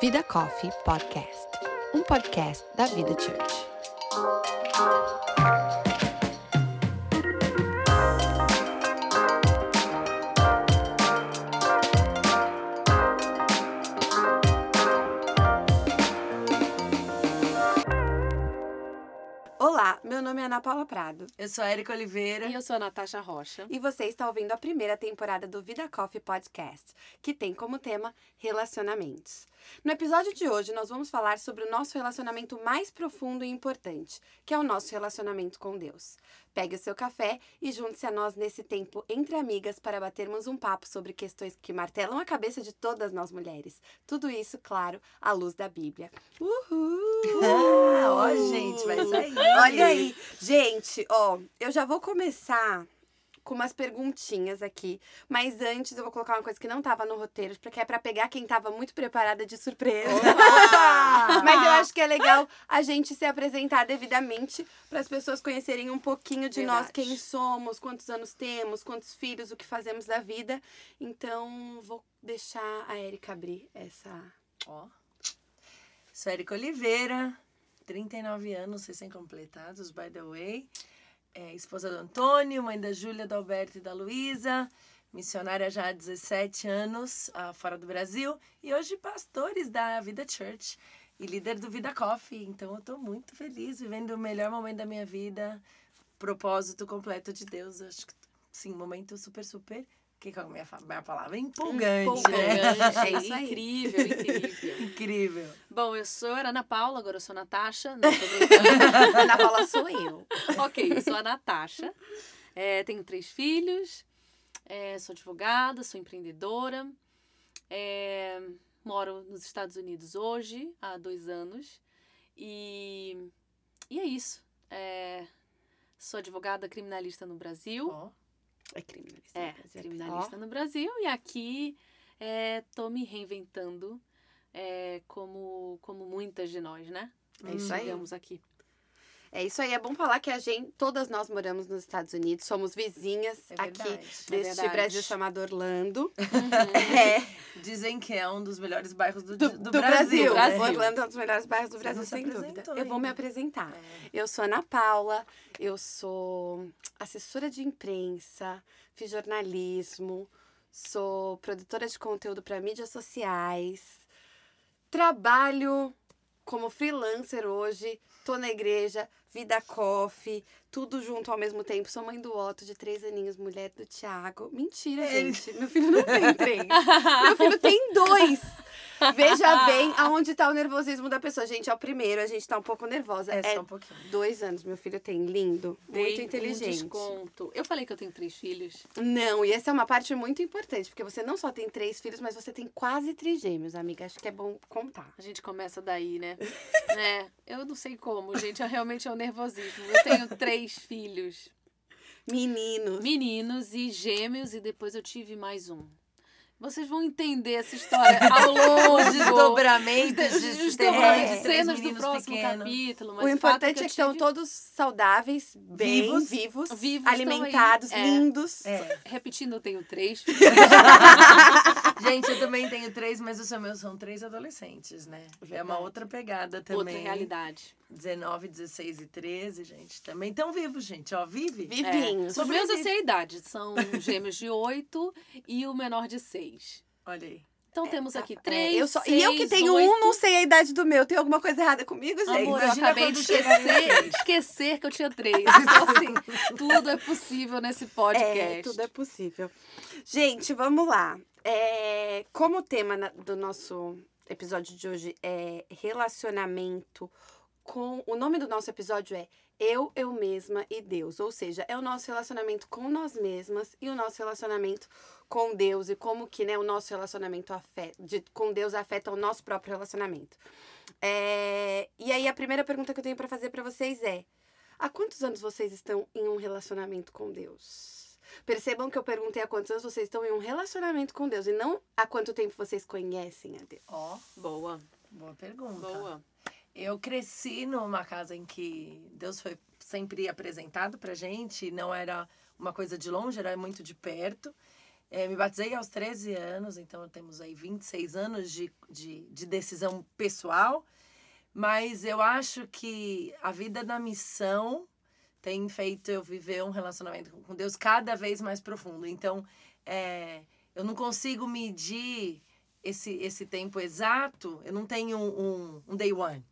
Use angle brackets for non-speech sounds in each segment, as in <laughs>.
Vida Coffee Podcast, um podcast da Vida Church. Nome é Ana Paula Prado Eu sou a Erika Oliveira. E eu sou a Natasha Rocha. e você está ouvindo a primeira temporada do Vida Coffee Podcast, que tem como tema relacionamentos. No episódio de hoje, nós vamos falar sobre o nosso relacionamento mais profundo e importante, que é o nosso relacionamento com Deus. Pegue o seu café e junte-se a nós nesse tempo entre amigas para batermos um papo sobre questões que martelam a cabeça de todas nós mulheres. Tudo isso, claro, à luz da Bíblia. Uhul! Ah, ó, gente, vai sair. Olha aí. Gente, ó, eu já vou começar com umas perguntinhas aqui. Mas antes eu vou colocar uma coisa que não tava no roteiro, porque é pra pegar quem tava muito preparada de surpresa. <laughs> Mas eu acho que é legal a gente se apresentar devidamente para as pessoas conhecerem um pouquinho de nós, Verdade. quem somos, quantos anos temos, quantos filhos, o que fazemos da vida. Então, vou deixar a Erika abrir essa. Ó. Sou a Erika Oliveira, 39 anos recém-completados, by the way. É, esposa do Antônio, mãe da Júlia, do Alberto e da Luísa. Missionária já há 17 anos ah, fora do Brasil. E hoje pastores da Vida Church e líder do Vida Coffee. Então eu tô muito feliz, vivendo o melhor momento da minha vida. Propósito completo de Deus. Acho que, sim, momento super, super... Que que é a minha, minha palavra? Empolgante, né? Empolgante. <laughs> É incrível, incrível. Incrível. Bom, eu sou a Ana Paula, agora eu sou a Natasha. Não, tô brincando. <laughs> Ana Paula sou eu. ok, eu sou a Natasha. É, tenho três filhos. é, sou advogada, sou empreendedora. é, moro nos Estados Unidos hoje, há dois anos. E, e é isso. É, sou advogada criminalista no Brasil. Ó. É criminalista. É, criminalista no Brasil e aqui é, tô me reinventando é, como, como muitas de nós, né? É isso aí. Digamos aqui. É isso aí, é bom falar que a gente, todas nós moramos nos Estados Unidos, somos vizinhas É aqui verdade. deste verdade. Brasil chamado Orlando. Uhum. <laughs> É, Dizem que é um dos melhores bairros do, do, do, do Brasil. né? Orlando é um dos melhores bairros do Você Brasil, sem dúvida. Eu vou me apresentar. É. Eu sou Ana Paula, eu sou assessora de imprensa, fiz jornalismo, sou produtora de conteúdo para mídias sociais, trabalho como freelancer hoje, tô na igreja, vida coffee, tudo junto ao mesmo tempo. Sou mãe do Otto, de três aninhos, mulher do Thiago. Mentira, Ele- gente. Meu filho não tem <laughs> três. Meu filho tem dois. Veja bem aonde tá o nervosismo da pessoa. Gente, é o primeiro, a gente tá um pouco nervosa. É, É, só um pouquinho. dois anos, meu filho tem. Lindo, Dei muito Um inteligente. desconto. Eu falei que eu tenho três filhos. Não, e essa é uma parte muito importante, porque você não só tem três filhos, mas você tem quase trigêmeos, amiga. Acho que é bom contar. A gente começa daí, né? <laughs> é, eu não sei como, gente. é- Realmente é o nervosismo. Eu tenho três filhos. Meninos. Meninos e gêmeos, e depois eu tive mais um. Vocês vão entender essa história ao <laughs> longo. Os desdobramentos Os de desdobramentos, três cenas do próximo pequenos. capítulo. Mas o importante é que estão tive- todos saudáveis, bem Vivos. vivos, Vivos, alimentados. É. lindos. É. Repetindo, eu tenho três. <laughs> Gente, eu também tenho três, mas os meus são três adolescentes, né? É uma outra pegada também. Outra realidade. 19, 16 e 13, gente. Também estão vivos, gente. Ó, vive. Vivinhos. Os meus eu sei a idade. São gêmeos de oito e o menor de seis. Olha aí. Então temos aqui É, três, eu só- e eu que seis, tenho oito. um, não sei a idade do meu. Tem alguma coisa errada comigo, gente? Amor, eu Imagina acabei de esquecer, esquecer que eu tinha três. Então, assim, <laughs> tudo é possível nesse podcast. É, tudo é possível. Gente, vamos lá. É, como o tema do nosso episódio de hoje é relacionamento com. O nome do nosso episódio é Eu, Eu Mesma e Deus. Ou seja, é o nosso relacionamento com nós mesmas e o nosso relacionamento com Deus e como que né, o nosso relacionamento afeta, de- com Deus afeta o nosso próprio relacionamento. É, e aí a primeira pergunta que eu tenho para fazer para vocês é: há quantos anos vocês estão em um relacionamento com Deus? Percebam que eu perguntei há quantos anos vocês estão em um relacionamento com Deus e não há quanto tempo vocês conhecem a Deus. Ó, Boa, boa pergunta. boa. Eu cresci numa casa em que Deus foi sempre apresentado pra gente, não era uma coisa de longe, era muito de perto. É, me batizei aos 13 anos, então temos aí 26 anos de, de, de decisão pessoal. Mas eu acho que a vida da missão tem feito eu viver um relacionamento com Deus cada vez mais profundo. Então, é, eu não consigo medir esse, esse tempo exato, eu não tenho um, um day one.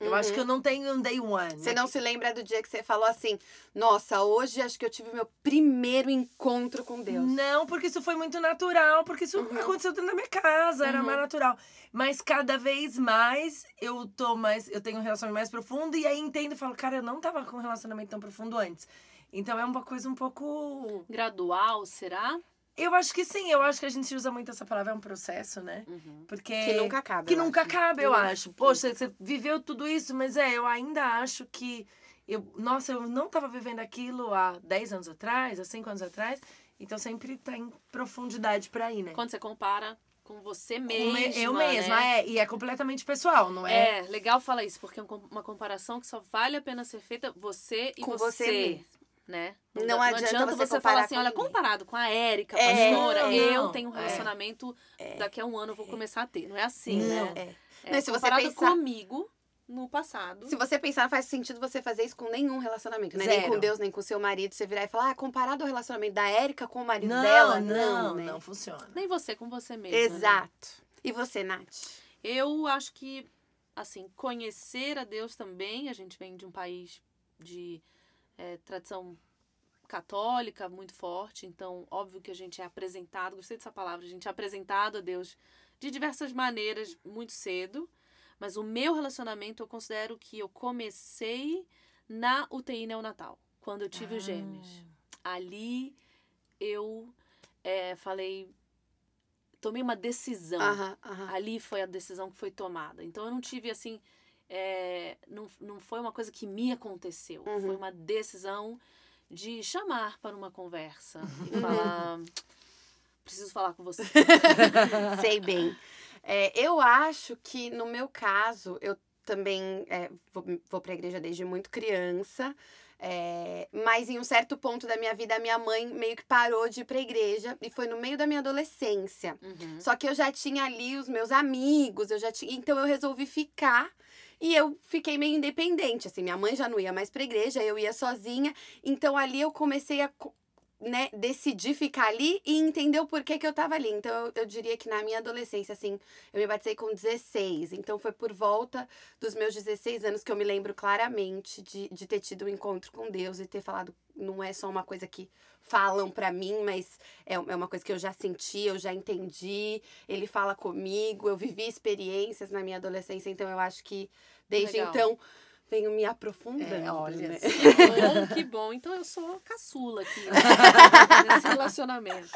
Eu acho que eu não tenho um day one. Você né? não se lembra do dia que você falou assim: Nossa, hoje acho que eu tive meu primeiro encontro com Deus. Não, porque isso foi muito natural, porque isso Uhum. aconteceu dentro da minha casa, era Uhum. mais natural. Mas cada vez mais eu tô mais, eu tenho um relacionamento mais profundo e aí entendo e falo, cara, eu não tava com um relacionamento tão profundo antes. Então é uma coisa um pouco. Gradual, será? Eu acho que sim, eu acho que a gente usa muito essa palavra, é um processo, né? Uhum. Porque. Que nunca acaba. Que eu nunca acho. acaba, eu Nunca. acho. Poxa, você viveu tudo isso, mas é, eu ainda acho que. Eu, nossa, eu não estava vivendo aquilo há 10 anos atrás, há 5 anos atrás. Então sempre tá em profundidade pra ir, né? Quando você compara com você mesma, me- eu mesma, né? é. E é completamente pessoal, não é? É, legal falar isso, porque é um uma comparação que só vale a pena ser feita você e Com você, você. Né? Não adianta você você comparar falar assim, com olha, ninguém. comparado com a Érica, É, pastora, não, eu não, tenho um é. relacionamento, daqui a um ano eu vou começar a ter. Não é assim, Não. né? É. É, Não, se você comparado pensar- comigo, no passado. Se você pensar, não faz sentido você fazer isso com nenhum relacionamento, né? Nem Zero. com Deus, nem com seu marido. Você virar e falar, ah, comparado ao relacionamento da Érica com o marido Não, dela, não, não, não, né? funciona. Nem você com você mesmo. né? Exato. E você, Nath? Eu acho que, assim, conhecer a Deus também, a gente vem de um país de eh, tradição católica muito forte, então, óbvio que a gente é apresentado, gostei dessa palavra, a gente é apresentado a Deus de diversas maneiras muito cedo, mas o meu relacionamento eu considero que eu comecei na UTI neonatal, quando eu tive os gêmeos. Ali eu eh, falei, tomei uma decisão. Aham, aham. Ali foi a decisão que foi tomada. Então eu não tive assim. É, não, não foi uma coisa que me aconteceu. Uhum. Foi uma decisão de chamar para uma conversa e falar. Preciso falar com você. <laughs> Sei bem. É, eu acho que, no meu caso, eu também é, vou, vou pra igreja desde muito criança. é, mas em um certo ponto da minha vida, a minha mãe meio que parou de ir pra igreja. E foi no meio da minha adolescência. Uhum. Só que eu já tinha ali os meus amigos, eu já tinha. Então eu resolvi ficar. E eu fiquei meio independente, assim, minha mãe já não ia mais pra igreja, eu ia sozinha. Então ali eu comecei a né, decidir ficar ali e entender o porquê que eu tava ali. Então eu, eu diria que na minha adolescência, assim, eu me batizei com 16. Então foi por volta dos meus 16 anos que eu me lembro claramente de, de ter tido um encontro com Deus e ter falado, não é só uma coisa que falam pra mim, mas é, é uma coisa que eu já senti, eu já entendi. Ele fala comigo, eu vivi experiências na minha adolescência, então eu acho que desde Legal. então venho me aprofundando. É, olha né? Que <laughs> bom, que bom. Então eu sou caçula aqui né? <laughs> nesse relacionamento.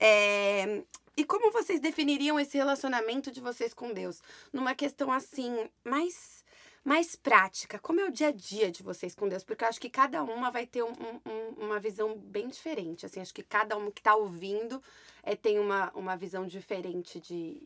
É, E como vocês definiriam esse relacionamento de vocês com Deus? Numa questão assim, mais, mais prática. Como é o dia a dia de vocês com Deus? Porque eu acho que cada uma vai ter um- um- um- uma visão bem diferente. Assim, acho que cada um que tá ouvindo é, tem uma, uma visão diferente de,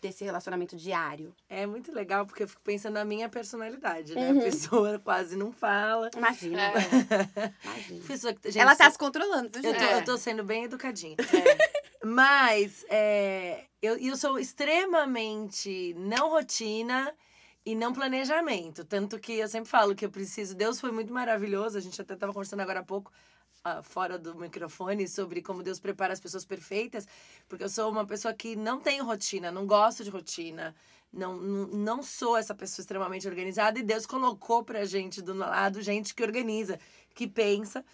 desse relacionamento diário. É muito legal, porque eu fico pensando na minha personalidade, né? Uhum. A pessoa <laughs> quase não fala. Imagina. É, imagina. Pessoa que- gente, Ela tá se- controlando, Eu tô, É. eu tô sendo bem educadinha. é. <laughs> Mas é, eu, eu sou extremamente não rotina e não planejamento. Tanto que eu sempre falo que eu preciso. Deus foi muito maravilhoso. A gente até estava conversando agora há pouco, ah, fora do microfone, sobre como Deus prepara as pessoas perfeitas. Porque eu sou uma pessoa que não tenho rotina, não gosto de rotina. Não, não, não sou essa pessoa extremamente organizada. E Deus colocou pra gente do lado gente que organiza, que pensa.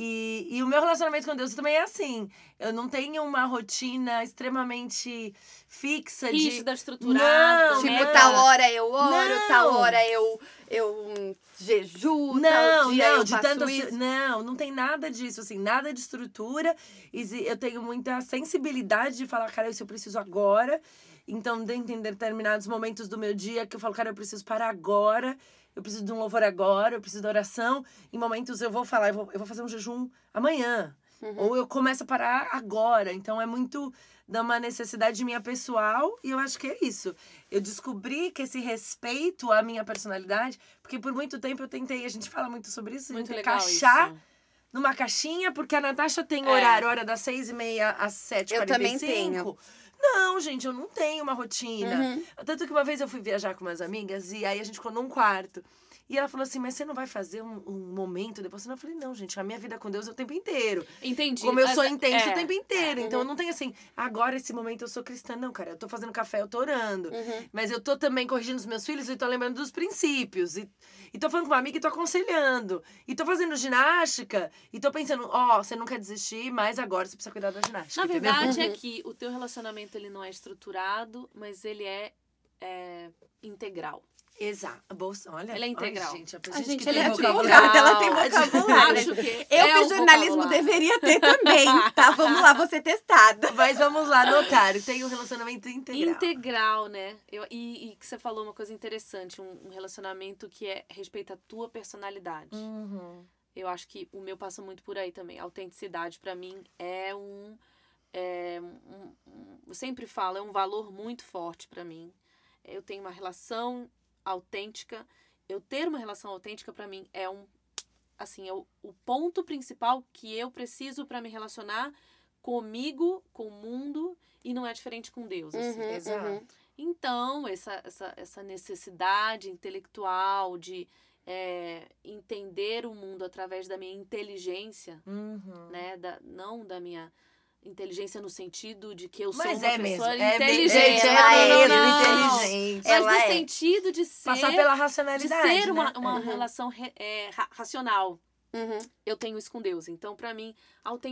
E, e o meu relacionamento com Deus também é assim. Eu não tenho uma rotina extremamente fixa de. Rígida, estruturada. Não, Tipo, né? não. tal hora eu oro, Não. tal hora eu, eu jejuo, Não, tal dia não, eu de faço tanto. isso. Não, não tem nada disso, assim, nada de estrutura. Eu tenho muita sensibilidade de falar, cara, isso eu preciso agora. Então, de entender determinados momentos do meu dia que eu falo, cara, eu preciso parar agora. Eu preciso de um louvor agora, eu preciso de oração. Em momentos eu vou falar, eu vou, eu vou fazer um jejum amanhã. Uhum. Ou eu começo a parar agora. Então é muito de uma necessidade minha pessoal e eu acho que é isso. Eu descobri que esse respeito à minha personalidade, porque por muito tempo eu tentei, a gente fala muito sobre isso, Muito encaixar numa caixinha, porque a Natasha tem É. horário, hora das seis e meia às sete Eu também tenho. Não, gente, eu não tenho uma rotina. Uhum. Tanto que uma vez eu fui viajar com umas amigas e aí a gente ficou num quarto. E ela falou assim, mas você não vai fazer um, um momento depois? Eu falei, não, gente, a minha vida com Deus é o tempo inteiro. Entendi. Como eu sou é- intensa é. o tempo inteiro. Então eu não tenho assim, agora esse momento eu sou cristã. Não, cara, eu tô fazendo café, eu tô orando. Uhum. Mas eu tô também corrigindo os meus filhos e tô lembrando dos princípios. E, e tô falando com uma amiga e tô aconselhando. E tô fazendo ginástica. E tô pensando, ó, você não quer desistir, mas agora você precisa cuidar da ginástica. Na entendeu? verdade é que o teu relacionamento ele não é estruturado, mas ele é, é, integral. Exato. Bolsa, olha. Ele é integral. Ai, gente, a, A gente, gente que ele tem é vocabulário. advogada, ela tem vocabulário. <laughs> Acho que Eu é fiz jornalismo, deveria ter também, tá? Vamos lá, vou ser testada. <laughs> Mas vamos lá, notário. Tem um relacionamento integral. Integral, né? Eu, e, e que você falou uma coisa interessante, um, um relacionamento que é respeita a tua personalidade. Uhum. Eu acho que o meu passa muito por aí também. A autenticidade, pra mim, é um, é um- um- Eu sempre falo, é um valor muito forte pra mim. Eu tenho uma relação autêntica. Eu ter uma relação autêntica, pra mim, é um. Assim, é o, o ponto principal que eu preciso pra me relacionar comigo, com o mundo, e não é diferente com Deus. assim. Uhum, exato. uhum. Então, essa, essa, essa necessidade intelectual de é, entender o mundo através da minha inteligência, Uhum. né? Da, não da minha inteligência no sentido de que eu sou Mas uma é mesmo. pessoa É bem- inteligente. é, ela não, é não, mesmo não. inteligente. Mas Ela no é. sentido de ser, Passar pela de racionalidade. ser uma, né? uma Uhum. relação re- é, ra- racional. Uhum. Eu tenho isso com Deus. Então, pra mim,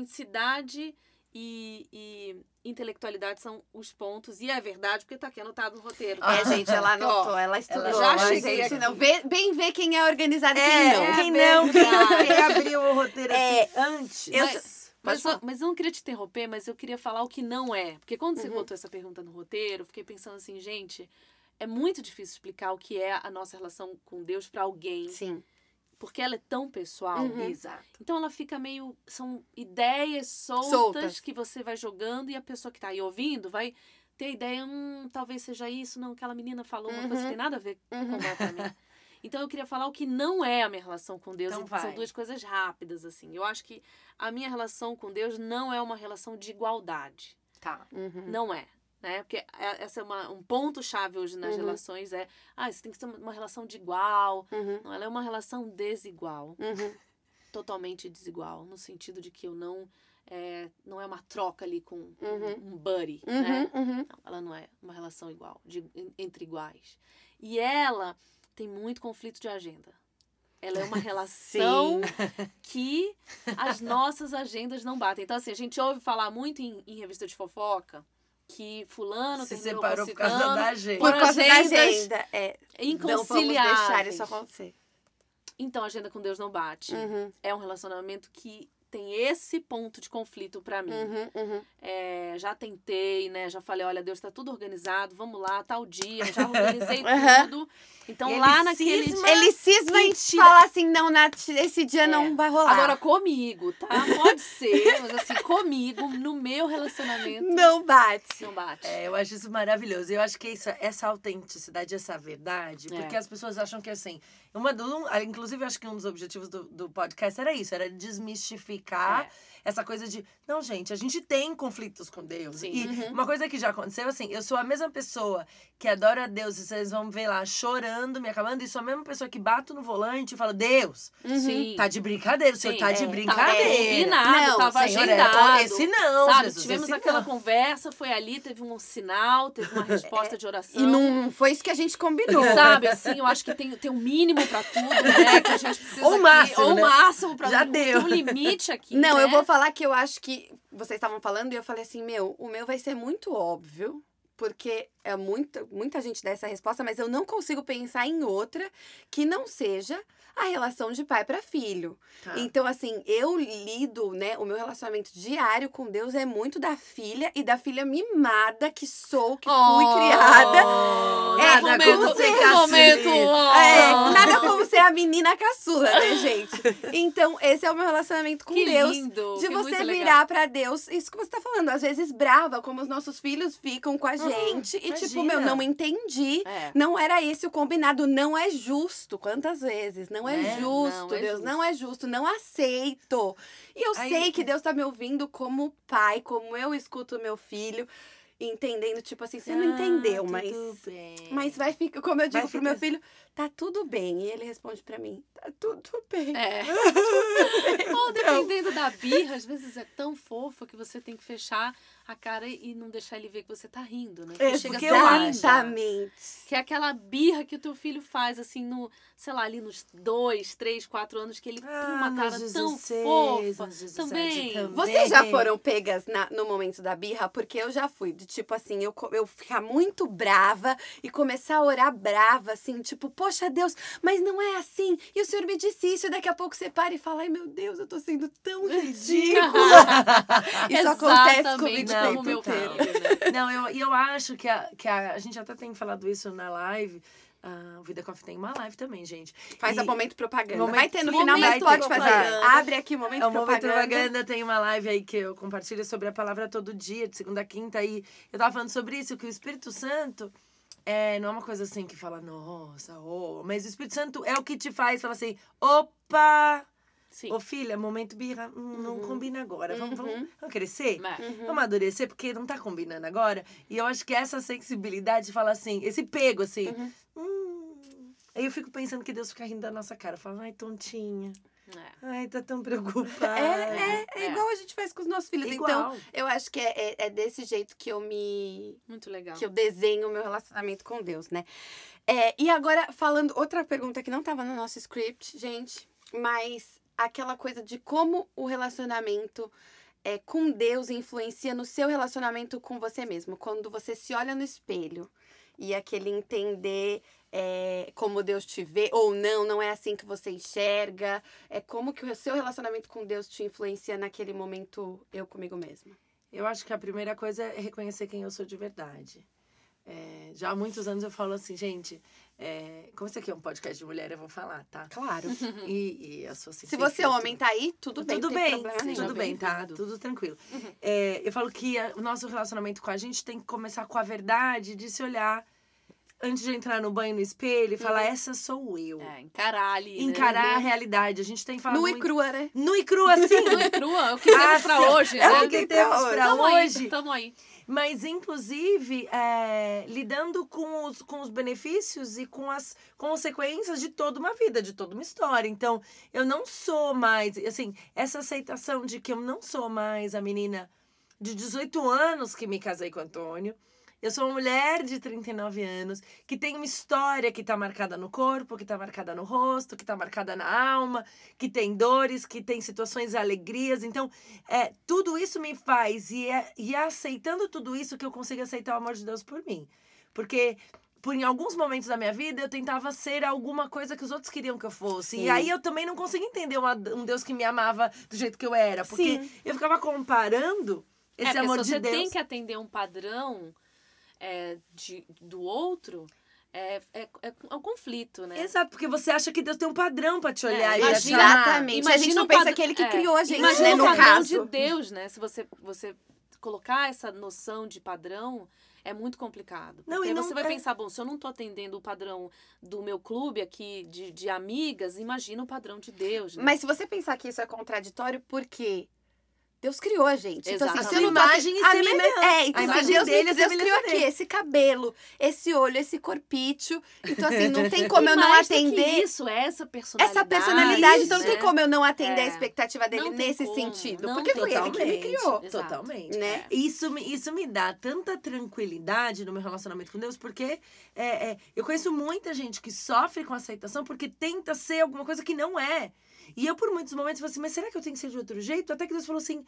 autenticidade e, e intelectualidade são os pontos. E é verdade, porque tá aqui anotado no roteiro. É, gente, ela <laughs> anotou, ela estudou. já mas, cheguei gente, aqui. não. Vê, bem ver quem é organizado e É, quem não. quem não, quem, quem abriu o roteiro É, assim antes. eu- Mas, Mas, eu, mas eu não queria te interromper, mas eu queria falar o que não é. Porque quando você Uhum. botou essa pergunta no roteiro, eu fiquei pensando assim, gente, é muito difícil explicar o que é a nossa relação com Deus pra alguém, Sim. porque ela é tão pessoal. Uhum. Exato. Então ela fica meio. São ideias soltas, Soltas. que você vai jogando e a pessoa que tá aí ouvindo vai ter a ideia, hum, talvez seja isso, não, aquela menina falou uma coisa que Uhum. tem nada a ver Uhum. com ela pra mim. <laughs> Então eu queria falar o que não é a minha relação com Deus. Então e São duas coisas rápidas, assim. Eu acho que a minha relação com Deus não é uma relação de igualdade. Tá. Uhum. Não é. Né? Porque é- essa é uma, um ponto-chave hoje nas Uhum. relações. É, ah, isso tem que ser uma relação de igual. Uhum. Não, ela é uma relação desigual Uhum. <laughs> totalmente desigual, no sentido de que eu não é, não é uma troca ali com um- Uhum. um buddy, Uhum. né? Uhum. Não, ela não é uma relação igual, de, en- entre iguais. E ela tem muito conflito de agenda. Ela é uma <laughs> relação <laughs> que as nossas agendas não batem. Então, assim, a gente ouve falar muito em, em revista de fofoca que fulano Se separou por causa da gente. Por Por causa da agenda. É, não vamos deixar isso acontecer. Então, a agenda com Deus não bate. Uhum. É um relacionamento que tem esse ponto de conflito pra mim. Uhum. Uhum. É, já tentei, né? Já falei, olha, Deus tá tudo organizado, vamos lá, tal dia, já organizei <laughs> tudo. Então E lá ele naquele cisma- Ele cisma em Mentira. falar assim, não, Nath, esse dia É. não vai rolar. Agora comigo, tá? Pode ser, mas assim, comigo, no meu relacionamento, não bate. não bate. É, eu acho isso maravilhoso. Eu acho que isso, essa autenticidade, essa verdade, É. porque as pessoas acham que assim. Uma um, inclusive, acho que um dos objetivos do, do podcast era isso, era desmistificar É. essa coisa de. Não, gente, a gente tem conflitos com Deus. Sim. E Uhum. uma coisa que já aconteceu, assim, eu sou a mesma pessoa que adora a Deus, e vocês vão ver lá chorando, me acabando, e sou a mesma pessoa que bato no volante e falo, Deus, Sim. tá de brincadeira, o senhor Sim, tá é, de Tava brincadeira. combinado, Não, tava Senhor, é, agendado. esse não, sabe, Jesus, tivemos esse aquela não. conversa, foi ali, teve um sinal, teve uma <laughs> resposta de oração. E não foi isso que a gente combinou. Sabe, assim, eu acho que tem, tem um mínimo pra tudo, né? Que a gente precisa Ou aqui, máximo, Ou né? máximo pra Já tudo. deu. Tem um limite aqui, Não, né? eu vou falar que eu acho que vocês estavam falando e eu falei assim, meu, o meu vai ser muito óbvio, porque é muita, muita gente dá essa resposta, mas eu não consigo pensar em outra que não seja a relação de pai para filho. Tá. Então, assim, eu lido, né? O meu relacionamento diário com Deus é muito da filha e da filha mimada que sou, que fui Oh, criada. Oh, É, nada como como se- ser momento, oh. É, nada como ser a menina caçula, né, gente? Então, esse é o meu relacionamento com que Deus. lindo. De você virar pra Deus, isso que você tá falando, às vezes brava, como os nossos filhos ficam com a gente. gente e, tipo, imagina. meu, não entendi. É. Não era esse o combinado, não é justo. Quantas vezes? Não é Né? justo, Não é Deus, justo. não é justo, não aceito. E eu Aí- sei que Deus tá me ouvindo como pai, como eu escuto meu filho, entendendo, tipo assim, você não Tá entendeu, tudo mas. bem. Mas vai ficar, como eu digo Vai pro meu ficar- filho, tá tudo bem. E ele responde pra mim, tá tudo bem. É. <laughs> Ou dependendo da birra, às vezes é tão fofa que você tem que fechar a cara e não deixar ele ver que você tá rindo, né? É, chega. Exatamente. Que é aquela birra que o teu filho faz, assim, no, sei lá, ali nos dois, três, quatro anos, que ele tem Ah, uma nos cara tão 16, fofa. nos 17 também. também. Vocês já foram pegas na- no momento da birra? Porque eu já fui. De tipo assim, eu, eu ficar muito brava e começar a orar brava, assim, tipo, poxa Deus, mas não é assim. E o senhor me disse isso, e daqui a pouco você para e fala, ai meu Deus, eu tô sendo tão <laughs> ridícula. <laughs> isso acontece comigo não, como meu inteiro. né? Não, eu, e eu acho que, a, que a, a gente até tem falado isso na live. Ah, o Vida Coffee tem uma live também, gente. Faz E- a momento propaganda. Momento- Vai ter no momento final, mas pode fazer. Abre aqui o momento É o Momento propaganda. Propaganda tem uma live aí que eu compartilho sobre a palavra todo dia, de segunda a quinta. E eu tava falando sobre isso, que o Espírito Santo é, não é uma coisa assim que fala, nossa, oh, mas o Espírito Santo é o que te faz falar assim, opa! Sim. Ô filha, momento birra, hum, não combina agora. Vamos, vamos, Uhum. vamos crescer? Mas- Vamos amadurecer, porque não tá combinando agora. E eu acho que essa sensibilidade fala assim, esse pego, assim. Uhum. Hum. Aí eu fico pensando que Deus fica rindo da nossa cara. Fala, ai, tontinha. É. Ai, tá tão <laughs> preocupada. É, é, é É. igual a gente faz com os nossos filhos. Igual. Então, eu acho que é, é, é desse jeito que eu me Muito legal. que eu desenho o meu relacionamento com Deus, né? É, e agora, falando outra pergunta que não estava no nosso script, gente, mas aquela coisa de como o relacionamento é, com Deus influencia no seu relacionamento com você mesmo. Quando você se olha no espelho e aquele entender é, como Deus te vê ou não, não é assim que você enxerga. É como que o seu relacionamento com Deus te influencia naquele momento eu comigo mesma. Eu acho que a primeira coisa é reconhecer quem eu sou de verdade. É, já há muitos anos eu falo assim, gente, é, como isso aqui é um podcast de mulher, eu vou falar, tá? Claro. <laughs> E, e a sua Se você é homem, tá aí, tudo bem. tudo bem, sim, tudo bem, tá? Tudo tranquilo. É, eu falo que a- o nosso relacionamento com a gente tem que começar com a verdade de se olhar antes de entrar no banho no espelho e falar, essa sou eu. É, encarar ali. Encarar a né? realidade. A gente tem falado Nua e muito... crua, né? Nu e crua, assim. <laughs> Nua e crua, é o que temos pra Ah, hoje, É né? o que temos pra tamo hoje. Aí, tamo aí. Mas, inclusive, é, lidando com os, com os benefícios e com as consequências de toda uma vida, de toda uma história. Então, eu não sou mais, assim, essa aceitação de que eu não sou mais a menina de 18 anos que me casei com o Antônio. Eu sou uma mulher de 39 anos que tem uma história que tá marcada no corpo, que tá marcada no rosto, que tá marcada na alma, que tem dores, que tem situações e alegrias. Então, é, tudo isso me faz, e é, e é aceitando tudo isso que eu consigo aceitar o amor de Deus por mim. Porque por em alguns momentos da minha vida eu tentava ser alguma coisa que os outros queriam que eu fosse. Sim. E aí eu também não conseguia entender uma- um Deus que me amava do jeito que eu era. Porque Sim. eu ficava comparando esse é, amor se você de Deus. tem que atender um padrão é, de, do outro, é, é, é um conflito, né? Exato, porque você acha que Deus tem um padrão pra te olhar É, e pra te imagina-. Exatamente. a gente não o pensa padr- que ele que é, criou a gente, imagina né? o No padrão caso. de Deus, né? Se você, você colocar essa noção de padrão, é muito complicado. Não, Porque e não- você vai é- pensar, bom, se eu não tô atendendo o padrão do meu clube aqui, de, de amigas, imagina o padrão de Deus, né? Mas se você pensar que isso é contraditório, por quê? Deus criou a gente. Então, assim, não tô Imagem e a minha- semelhança. É, então A assim, imagem Deus, dele me, é Deus criou aqui esse cabelo, esse olho, esse corpício. Então, assim, não tem <laughs> como E eu não mais do que atender isso, é essa personalidade. essa personalidade. Então, não tem né? como eu não atender a É. expectativa dele Não tem nesse como, sentido. não Porque tem foi ele que me Totalmente, criou. Exato. Totalmente. Né? Isso, me- isso me dá tanta tranquilidade no meu relacionamento com Deus, porque é, é, eu conheço muita gente que sofre com aceitação porque tenta ser alguma coisa que não é. E eu, por muitos momentos, falei assim, mas será que eu tenho que ser de outro jeito? Até que Deus falou assim,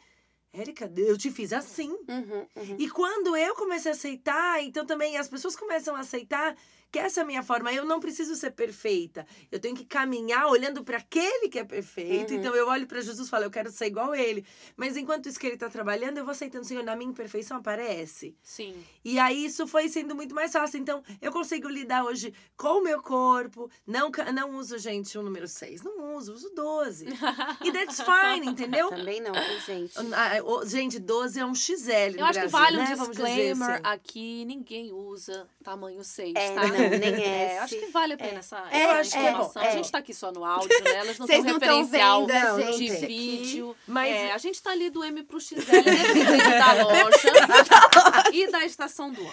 Érica, eu te fiz assim. Uhum, uhum. E quando eu comecei a aceitar, então também as pessoas começam a aceitar que essa é a minha forma. Eu não preciso ser perfeita. Eu tenho que caminhar olhando para aquele que é perfeito. Uhum. Então eu olho para Jesus e falo, eu quero ser igual a ele. Mas enquanto isso que ele está trabalhando, eu vou aceitando, Senhor, na minha imperfeição aparece. Sim. E aí isso foi sendo muito mais fácil. Então eu consigo lidar hoje com o meu corpo. Não, não uso, gente, o número 6. Não uso, uso 12. <laughs> E that's fine, entendeu? Também não, gente? Ah, ô, gente, 12 é um XL Eu acho que Brasil, vale um né? Disclaimer assim. aqui, ninguém usa tamanho 6, É, tá? não, <laughs> nem É, S. acho que vale a pena essa, É, essa é, informação. é. A gente tá aqui só no áudio, né? Elas não têm referencial vendo Não, gente de aqui. vídeo. Mas- É, a gente tá ali do M pro XL, dependendo da <laughs> loja e da estação do ano.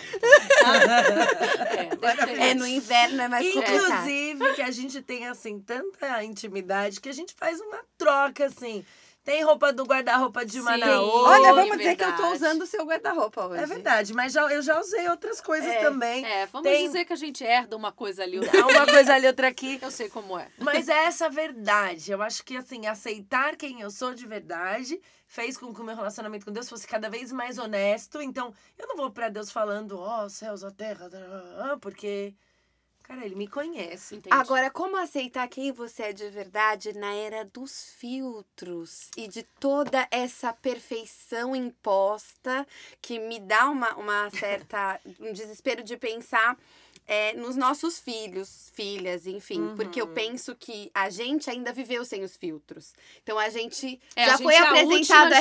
Tá? É. É, no inverno é mais. Inclusive, que a gente tem, assim, tanta intimidade que a gente faz uma troca, assim. Tem roupa do guarda-roupa de uma Sim. na outra. Olha, vamos dizer que eu tô verdade. usando o seu guarda-roupa hoje. É verdade, mas já, eu já usei outras coisas É. também. É, vamos Tem- dizer que a gente herda uma coisa ali. outra. Há <laughs> uma coisa ali, outra aqui. Eu sei como é. Mas é essa verdade. Eu acho que, assim, aceitar quem eu sou de verdade fez com que o meu relacionamento com Deus fosse cada vez mais honesto. Então, eu não vou pra Deus falando, ó, céus, a terra, porque, cara, ele me conhece. Entendi. Agora, como aceitar quem você é de verdade na era dos filtros e de toda essa perfeição imposta que me dá uma, uma certa <laughs> um desespero de pensar é, nos nossos filhos, filhas, enfim, porque eu Uhum. penso que a gente ainda viveu sem os filtros. Então a gente É, a já gente foi é a apresentada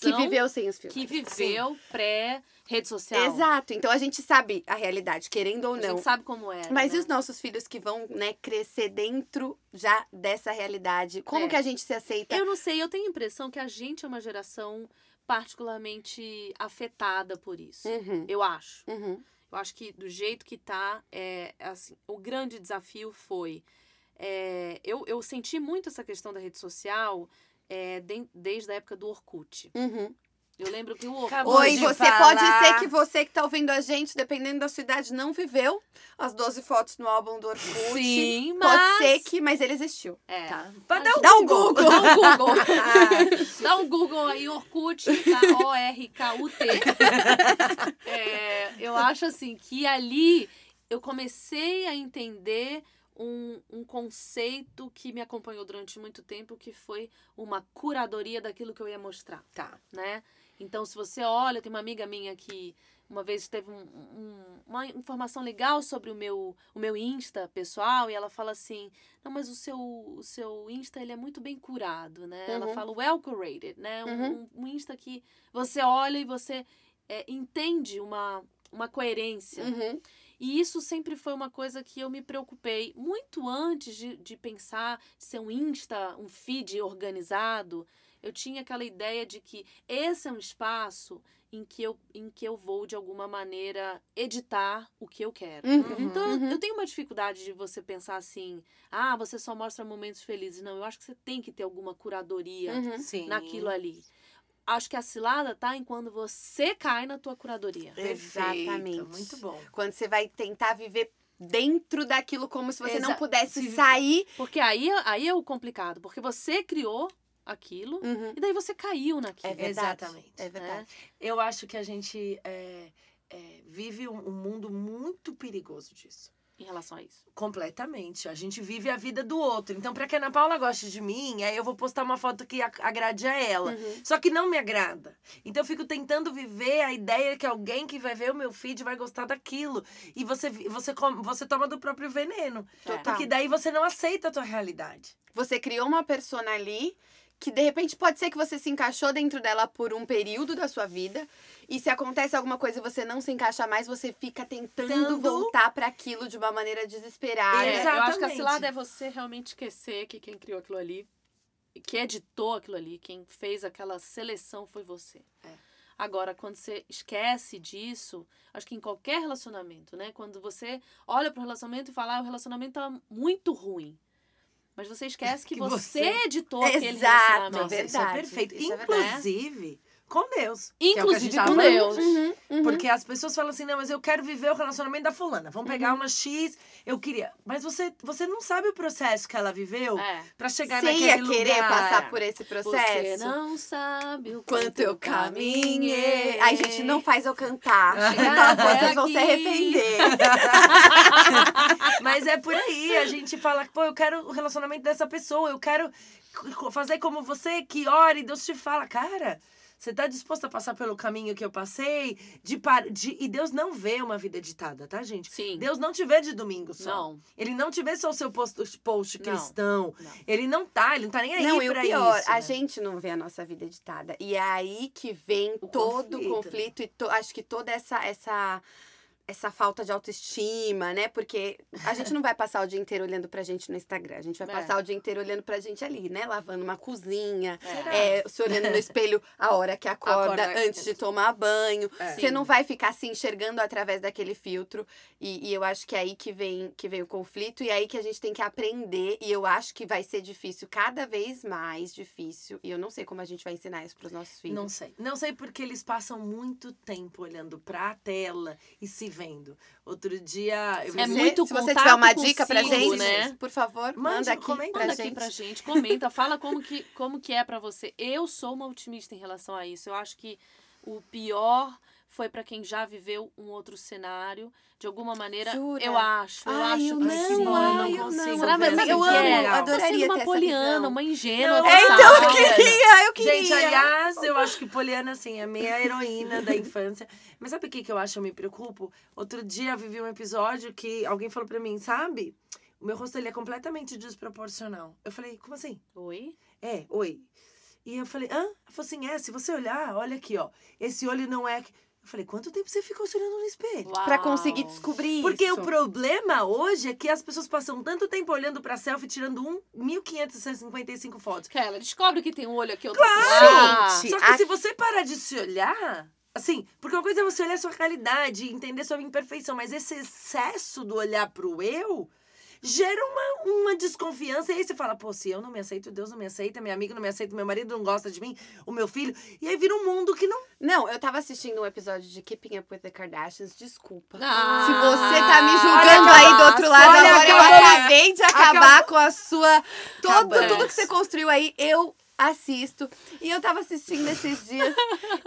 que viveu sem os filtros. que viveu pré-rede social. Exato. Então a gente sabe a realidade, querendo ou A não. gente sabe como é. Mas né? e os nossos filhos que vão, né, crescer dentro já dessa realidade? Como É. que a gente se aceita? Eu não sei, eu tenho a impressão que a gente é uma geração particularmente afetada por isso. Uhum, Eu acho. uhum, Eu acho que do jeito que tá, é, assim, o grande desafio foi. é, eu, eu senti muito essa questão da rede social é, de- desde a época do Orkut. uhum. Eu lembro que o. Acabou Oi, você falar. pode ser que você que tá ouvindo a gente, dependendo da sua idade, não viveu as 12 fotos no álbum do Orkut. Sim, Pode mas. ser que, mas ele existiu. É. Tá. Pode dar um Dá um Google. Google. Dá um Google. <laughs> <laughs> Dá um Google aí, Orkut, tá? O-R-K-U-T. <laughs> É, eu acho assim que ali eu comecei a entender um, um conceito que me acompanhou durante muito tempo, que foi uma curadoria daquilo que eu ia mostrar, Tá. né? Então, se você olha, tem uma amiga minha que uma vez teve um- um- uma informação legal sobre o meu, o meu Insta pessoal e ela fala assim, não, mas o seu, o seu Insta ele é muito bem curado, né? Ela Uhum. fala well curated, né? Um, Uhum. um, um Insta que você olha e você é, entende uma, uma coerência. Uhum. E isso sempre foi uma coisa que eu me preocupei muito antes de, de pensar de ser um Insta, um feed organizado. Eu tinha aquela ideia de que esse é um espaço em que eu, em que eu vou, de alguma maneira, editar o que eu quero. Uhum. Então, eu- Uhum. eu tenho uma dificuldade de você pensar assim, ah, você só mostra momentos felizes. Não, eu acho que você tem que ter alguma curadoria Uhum. Sim. naquilo ali. Acho que a cilada tá em quando você cai na tua curadoria. Perfeito, Exatamente. Muito bom. Quando você vai tentar viver dentro daquilo como se você não Exa- pudesse se- sair. Porque aí, aí é o complicado, porque você criou aquilo Uhum. e daí você caiu naquilo. É verdade. Exatamente. É verdade. Eu acho que a gente é, é, vive um, um mundo muito perigoso disso. Em relação a isso. Completamente. A gente vive a vida do outro. Então, pra que a Ana Paula goste de mim, aí eu vou postar uma foto que agrade a ela. Uhum. Só que não me agrada. Então eu fico tentando viver a ideia que alguém que vai ver o meu feed vai gostar daquilo. E você, você, você toma do próprio veneno. Total. Porque daí você não aceita a tua realidade. Você criou uma persona ali que de repente pode ser que você se encaixou dentro dela por um período da sua vida. E se acontece alguma coisa e você não se encaixa mais, você fica tentando Tentando- voltar para aquilo de uma maneira desesperada. É, eu acho que a Exatamente. cilada é você realmente esquecer que quem criou aquilo ali, que editou aquilo ali, quem fez aquela seleção foi você. É. Agora, quando você esquece disso, acho que em qualquer relacionamento, né? Quando você olha pro relacionamento e fala, ah, o relacionamento tá muito ruim. Mas você esquece que, Que você, você- editou aquele Exato, relacionamento. Nossa, isso é verdade. perfeito. Isso é verdade. Inclusive, com Deus. é Inclusive tava com falando. Deus. Uhum, uhum. Porque as pessoas falam assim, não, mas eu quero viver o relacionamento da fulana. Vamos Uhum. pegar uma X, eu queria. Mas você, você não sabe o processo que ela viveu É. pra chegar Você naquele ia lugar. querer passar por esse Você processo? não sabe o Quanto eu caminhei. caminhei. Ai, gente, não faz eu cantar. <laughs> Então, vocês vão se arrepender. <laughs> Mas é por aí, a gente fala, pô, eu quero o relacionamento dessa pessoa, eu quero fazer como você, que ora e Deus te fala, cara. Você tá disposto a passar pelo caminho que eu passei? De, par... de... E Deus não vê uma vida editada, tá, gente? Sim. Deus não te vê de domingo só. Não. Ele não te vê só o seu post, post cristão. não. Ele não tá, ele não tá nem aí Não, e o pra pior, isso. a né? gente não vê a nossa vida editada. E é aí que vem O todo conflito, o conflito e to- acho que toda essa, essa, essa falta de autoestima, né? Porque a gente não vai passar o dia inteiro olhando pra gente no Instagram. A gente vai É. passar o dia inteiro olhando pra gente ali, né? Lavando uma cozinha, Será? é, se olhando no espelho a hora que acorda, Acorda. antes de tomar banho. É. Você não vai ficar se enxergando através daquele filtro. E, e eu acho que é aí que vem, que vem o conflito. E é aí que a gente tem que aprender. E eu acho que vai ser difícil, cada vez mais difícil. E eu não sei como a gente vai ensinar isso pros nossos filhos. Não sei. Não sei porque eles passam muito tempo olhando pra tela e se vendo. Outro dia. Eu É muito Se você tiver uma dica pra consigo, gente, né? por favor, Mande, manda aqui comenta pra Manda gente. aqui pra gente, comenta, fala como que, como que é pra você. Eu sou uma otimista em relação a isso. Eu acho que o pior foi pra quem já viveu um outro cenário. De alguma maneira, Jura? eu acho. Eu Ai, acho eu que não, sim. ai, eu eu não consigo Será mesmo que eu é? amo, legal. adoraria uma poliana, uma ingênua. Não, É, então eu queria, eu queria. Gente, aliás, eu acho que Poliana, assim, é meia heroína da infância. Mas sabe o que, que eu acho eu me preocupo? Outro dia eu vivi um episódio que alguém falou pra mim, sabe? O meu rosto ele é completamente desproporcional. Eu falei, como assim? Oi? É, oi. E eu falei, hã? Ela falou assim, é, se você olhar, olha aqui, ó. Esse olho não é. Eu falei, quanto tempo você ficou se olhando no espelho? Pra Uau. conseguir descobrir Porque isso. o problema hoje é que as pessoas passam tanto tempo olhando pra selfie, tirando um 1.555 fotos. Que ela descobre que tem um olho aqui, outro Claro! aqui. Gente, Só que a- se você parar de se olhar, assim, porque uma coisa é você olhar sua realidade, entender sua imperfeição, mas esse excesso do olhar pro eu gera uma, uma desconfiança. E aí você fala, pô, se eu não me aceito, Deus não me aceita, minha amiga não me aceita, meu marido não gosta de mim, o meu filho. E aí vira um mundo que não. Não, eu tava assistindo um episódio de Keeping Up with the Kardashians, desculpa. Ah, Se você tá me julgando aí do outro lado, olha agora eu acabou- acabei de acabar com a sua. Todo, Acabou. tudo que você construiu aí, eu assisto. E eu tava assistindo esses dias.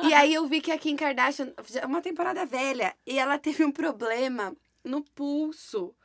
e aí eu vi que a Kim Kardashian, é uma temporada velha, e ela teve um problema no pulso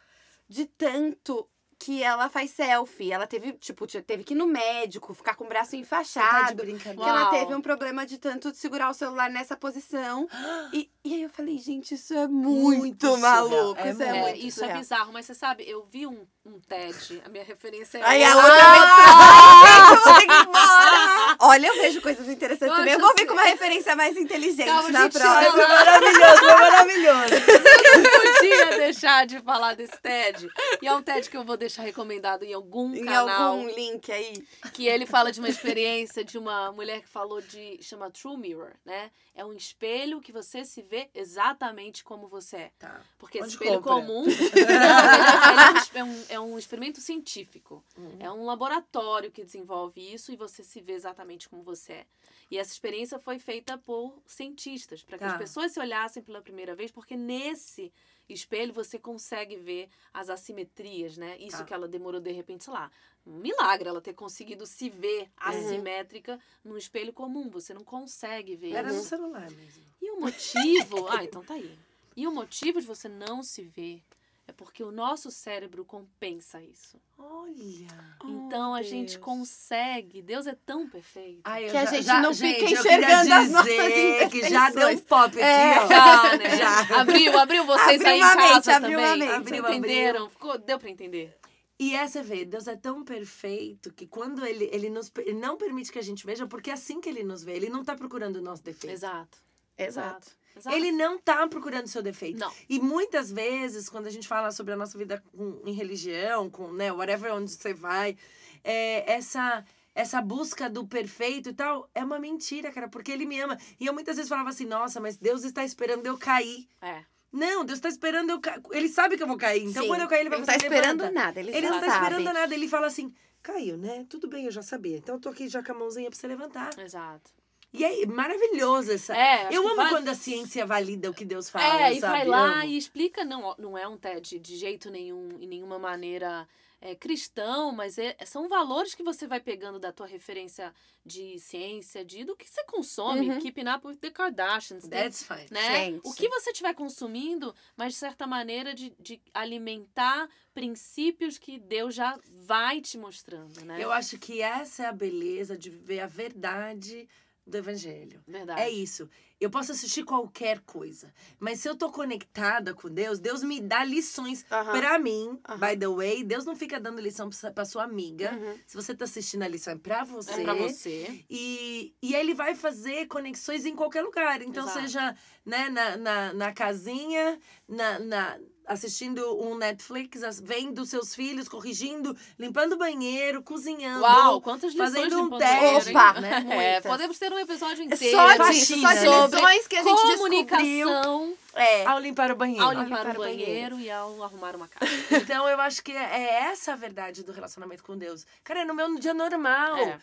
de tanto que ela faz selfie. Ela teve, tipo, teve que ir no médico, ficar com o braço Tá enfaixado. brincadeira. Que ela teve um problema de tanto segurar o celular nessa posição. <gasps> E, e aí eu falei, gente, isso é muito, Muito maluco. É isso é, É, muito isso surreal. é bizarro, mas você sabe, eu vi um, um TED, a minha referência é. Aí a outra. gente, eu vou ter que ir embora. Olha, eu vejo coisas interessantes Eu também. Eu vou vir assim- com uma referência mais inteligente Calma, na gente, próxima. Foi maravilhoso, foi maravilhoso. <laughs> não podia deixar de falar desse TED. E é um TED que eu vou deixar recomendado em algum Em canal. algum link aí. Que ele fala de uma experiência de uma mulher que falou de. chama True Mirror, né? É um espelho que você se vê exatamente como você é. Tá. Porque esse Onde espelho compra? comum <laughs> é, é, um, é um experimento científico. Uhum. É um laboratório que desenvolve isso e você se vê exatamente como você é. E essa experiência foi feita por cientistas, para que Tá. as pessoas se olhassem pela primeira vez, porque nesse espelho você consegue ver as assimetrias, né? Isso Tá. que ela demorou de repente, sei lá, um milagre ela ter conseguido se ver Uhum. assimétrica num espelho comum. Você não consegue ver Era isso. no celular mesmo. E o motivo. ah, então tá aí. E o motivo de você não se ver é porque o nosso cérebro compensa isso. Olha. então a gente Deus. consegue. Deus é tão perfeito. Ai, eu Que a já- gente já- não gente, fica enxergando as nossas dizer que já deu um imperfeições. pop aqui, É. ó. Já, né? <laughs> Já. Abriu, abriu vocês Abriu aí em uma mente, casa abriu também. mente. Abriu, Entenderam? Ficou, deu pra entender. E essa vê, Deus é tão perfeito que quando ele, ele, nos, ele não permite que a gente veja, porque é assim que ele nos vê. Ele não tá procurando o nosso defeito. Exato. Exato. Exato. Ele não tá procurando o seu defeito. Não. E muitas vezes, quando a gente fala sobre a nossa vida com- em religião, com, né, whatever, onde você vai, é, essa, essa busca do perfeito e tal, é uma mentira, cara, porque ele me ama. E eu muitas vezes falava assim, nossa, mas Deus está esperando eu cair. É. Não, Deus está esperando eu cair. Ele sabe que eu vou cair. Então, Sim. quando eu cair, ele vai não falar tá esperando "Levanta." nada, ele, Ele já não tá sabe. esperando nada. Ele fala assim, caiu, né? Tudo bem, eu já sabia. Então, eu tô aqui já com a mãozinha pra você levantar. Exato. E é maravilhoso essa... É, eu amo vale- quando a ciência valida o que Deus fala, É, e sabe? vai lá e explica, não, não é um TED de jeito nenhum, em nenhuma maneira é, cristão, mas é- são valores que você vai pegando da tua referência de ciência, de do que você consome, Uhum. Keeping Up with the Kardashians, That's fine. né? Gente. O que você estiver consumindo, mas de certa maneira de, de alimentar princípios que Deus já vai te mostrando, né? Eu acho que essa é a beleza de viver a verdade do evangelho. Verdade. É isso. Eu posso assistir qualquer coisa, mas se eu tô conectada com Deus, Deus me dá lições Aham. pra mim. Aham. By the way, Deus não fica dando lição pra pra sua amiga. Uhum. Se você tá assistindo a lição é pra você. É pra você. E, e ele vai fazer conexões em qualquer lugar. Então, Exato. seja né, na, na, na casinha, na, na, assistindo um Netflix, vendo seus filhos, corrigindo, limpando o banheiro, cozinhando. Uau, quantas lições fazendo um banheiro, teste? Opa, né? É, podemos ter um episódio É inteiro só Faxina, disso, só de né? lições que a gente comunicação É. Ao limpar o banheiro. ao limpar limpar o o banheiro e ao arrumar uma casa. Então, eu acho que é é essa a verdade do relacionamento com Deus. Cara, é no meu dia normal. É.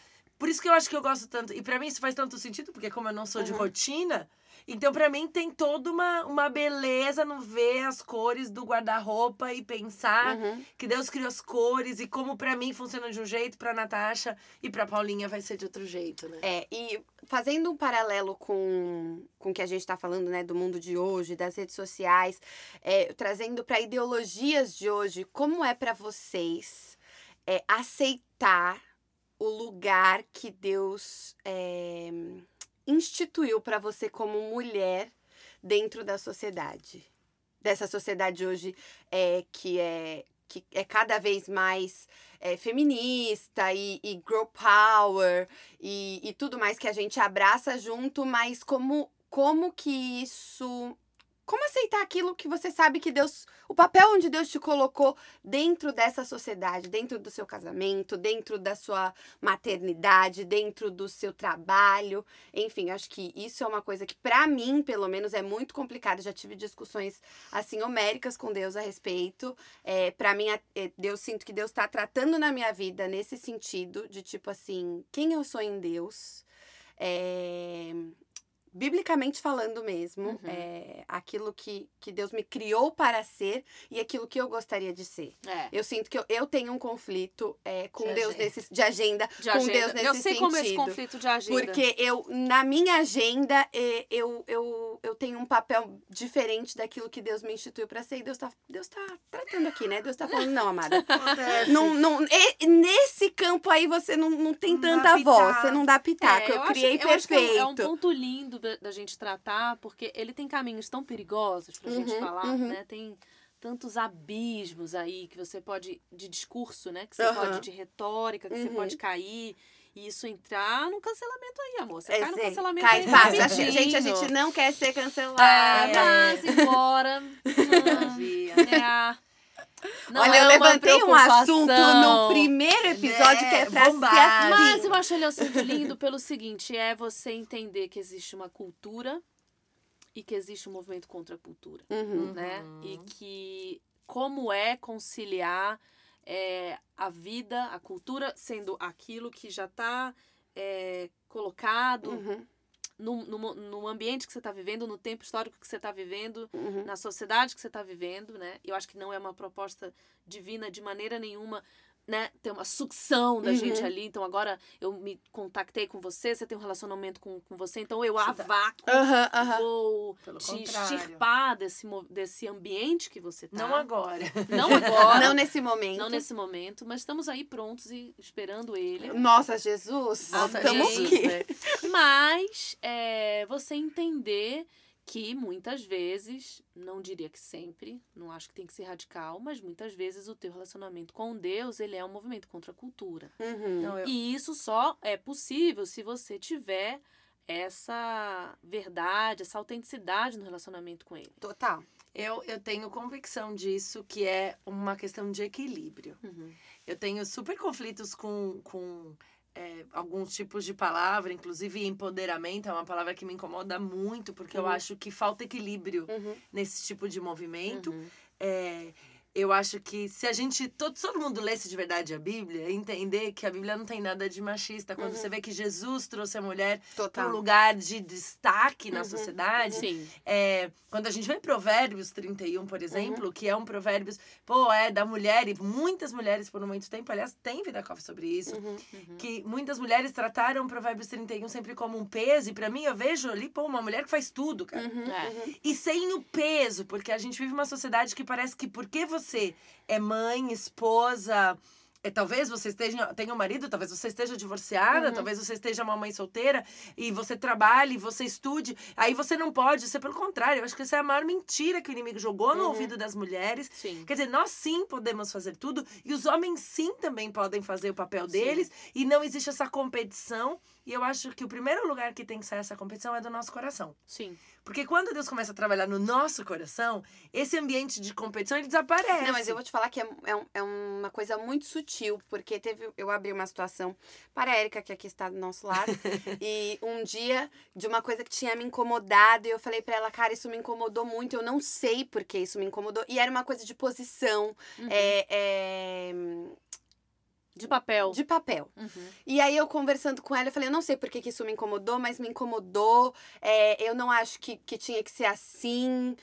Por isso que eu acho que eu gosto tanto. E pra mim isso faz tanto sentido, porque como eu não sou de rotina, então pra mim tem toda uma, uma beleza no ver as cores do guarda-roupa e pensar Uhum. que Deus criou as cores e como pra mim funciona de um jeito, pra Natasha e pra Paulinha vai ser de outro jeito, né? É, e fazendo um paralelo com, com o que a gente está falando, né, do mundo de hoje, das redes sociais, é, trazendo para ideologias de hoje, como é para vocês é, aceitar o lugar que Deus é, instituiu para você como mulher dentro da sociedade? Dessa sociedade hoje é, que é que é cada vez mais é, feminista e, e girl power e, e tudo mais que a gente abraça junto, mas como, como que isso. Como aceitar aquilo que você sabe que Deus. O papel onde Deus te colocou dentro dessa sociedade, dentro do seu casamento, dentro da sua maternidade, dentro do seu trabalho. Enfim, acho que isso é uma coisa que, pra mim, pelo menos, é muito complicado. Já tive discussões, assim, homéricas com Deus a respeito. É, para mim, é, Deus sinto que Deus tá tratando na minha vida nesse sentido, de tipo assim, quem eu sou em Deus. É, biblicamente falando mesmo, Uhum. é, aquilo que, que Deus me criou para ser e aquilo que eu gostaria de ser. É. Eu sinto que eu, eu tenho um conflito é, com De Deus agenda. nesse, de agenda, De com agenda. Deus nesse Eu sei sentido. como é esse conflito de agenda. Porque eu, na minha agenda, eu, eu, eu tenho um papel diferente daquilo que Deus me instituiu para ser. E Deus tá, Deus tá tratando aqui, né? Deus tá falando, não, amada. Acontece. Não, não, e- nesse campo aí você não, não tem Não tanta voz, pitaco. você não dá pitaco. É, eu, acho criei que- eu acho que é um- perfeito. É um, ponto lindo da, da gente tratar, porque ele tem caminhos tão perigosos pra gente Uhum, falar, uhum. né? Tem tantos abismos aí que você pode, de discurso, né? Que você Aham. pode, de retórica, que você Uhum. pode cair. E isso entrar no cancelamento aí, amor. Você É, cai no cancelamento Cai aí fácil. A rapidinho. gente, a gente não quer ser cancelada. Ah, É. mas embora. <laughs> É, não Olha, é eu levantei um assunto no primeiro episódio que é Né? pra ser assim. Mas eu acho ele assunto lindo pelo seguinte: é você entender que existe uma cultura e que existe um movimento contra a cultura, Uhum. né? Uhum. E que como é conciliar é, a vida, a cultura, sendo aquilo que já está colocado Uhum. No, no, no ambiente que você está vivendo, no tempo histórico que você está vivendo, Uhum. na sociedade que você está vivendo, né? Eu acho que não é uma proposta divina de maneira nenhuma, né? Tem uma sucção da Uhum. gente ali. Então agora eu me contactei com você, você tem um relacionamento com, com você, então eu Você a vácuo Aham, aham. vou Pelo te contrário. extirpar desse, desse ambiente que você tá. Não agora. Não agora. Não nesse momento. não nesse momento, mas estamos aí prontos e esperando ele. Nossa, Jesus. Volta Estamos Jesus, aqui. né? Mas é, você entender que muitas vezes, não diria que sempre, não acho que tem que ser radical, mas muitas vezes o teu relacionamento com Deus, ele é um movimento contra a cultura. Uhum. Não, eu- E isso só é possível se você tiver essa verdade, essa autenticidade no relacionamento com ele. Total. Eu, eu tenho convicção disso, que é uma questão de equilíbrio. Uhum. Eu tenho super conflitos com, com é, alguns tipos de palavra, inclusive empoderamento é uma palavra que me incomoda muito, porque eu Uhum. acho que falta equilíbrio Uhum. nesse tipo de movimento. Uhum. É, eu acho que se a gente, todo, se todo mundo lesse de verdade a Bíblia, entender que a Bíblia não tem nada de machista. Quando Uhum. você vê que Jesus trouxe a mulher para um lugar de destaque na Uhum. sociedade, Sim. é, quando a gente vê Provérbios 31, Uhum. por exemplo, que é um provérbios, pô, é da mulher, e muitas mulheres por muito tempo, aliás, tem vida coffee sobre isso, Uhum. Uhum. que muitas mulheres trataram Provérbios 31 sempre como um peso, e pra mim eu vejo ali, pô, uma mulher que faz tudo, cara. Uhum. É. Uhum. E sem o peso, porque a gente vive uma sociedade que parece que porque você é mãe, esposa, é, talvez você esteja, tenha um marido, talvez você esteja divorciada, Uhum. talvez você esteja uma mãe solteira e você trabalhe, você estude. Aí você não pode ser pelo contrário. Eu acho que essa é a maior mentira que o inimigo jogou no Uhum. ouvido das mulheres. Sim. Quer dizer, nós sim podemos fazer tudo e os homens sim também podem fazer o papel deles e não existe essa competição. E eu acho que o primeiro lugar que tem que sair essa competição é do nosso coração. Sim. Porque quando Deus começa a trabalhar no nosso coração, esse ambiente de competição ele desaparece. Não, mas eu vou te falar que é, é, é uma coisa muito sutil, porque teve. Eu abri uma situação para a Érica, que aqui está do nosso lado, <laughs> e um dia, de uma coisa que tinha me incomodado, e eu falei pra ela, cara, isso me incomodou muito, eu não sei por que isso me incomodou. E era uma coisa de posição, Uhum. é, é, De papel. de papel. Uhum. E aí eu conversando com ela, eu falei, eu não sei por que, que isso me incomodou, mas me incomodou. é, eu não acho que, que tinha que ser assim.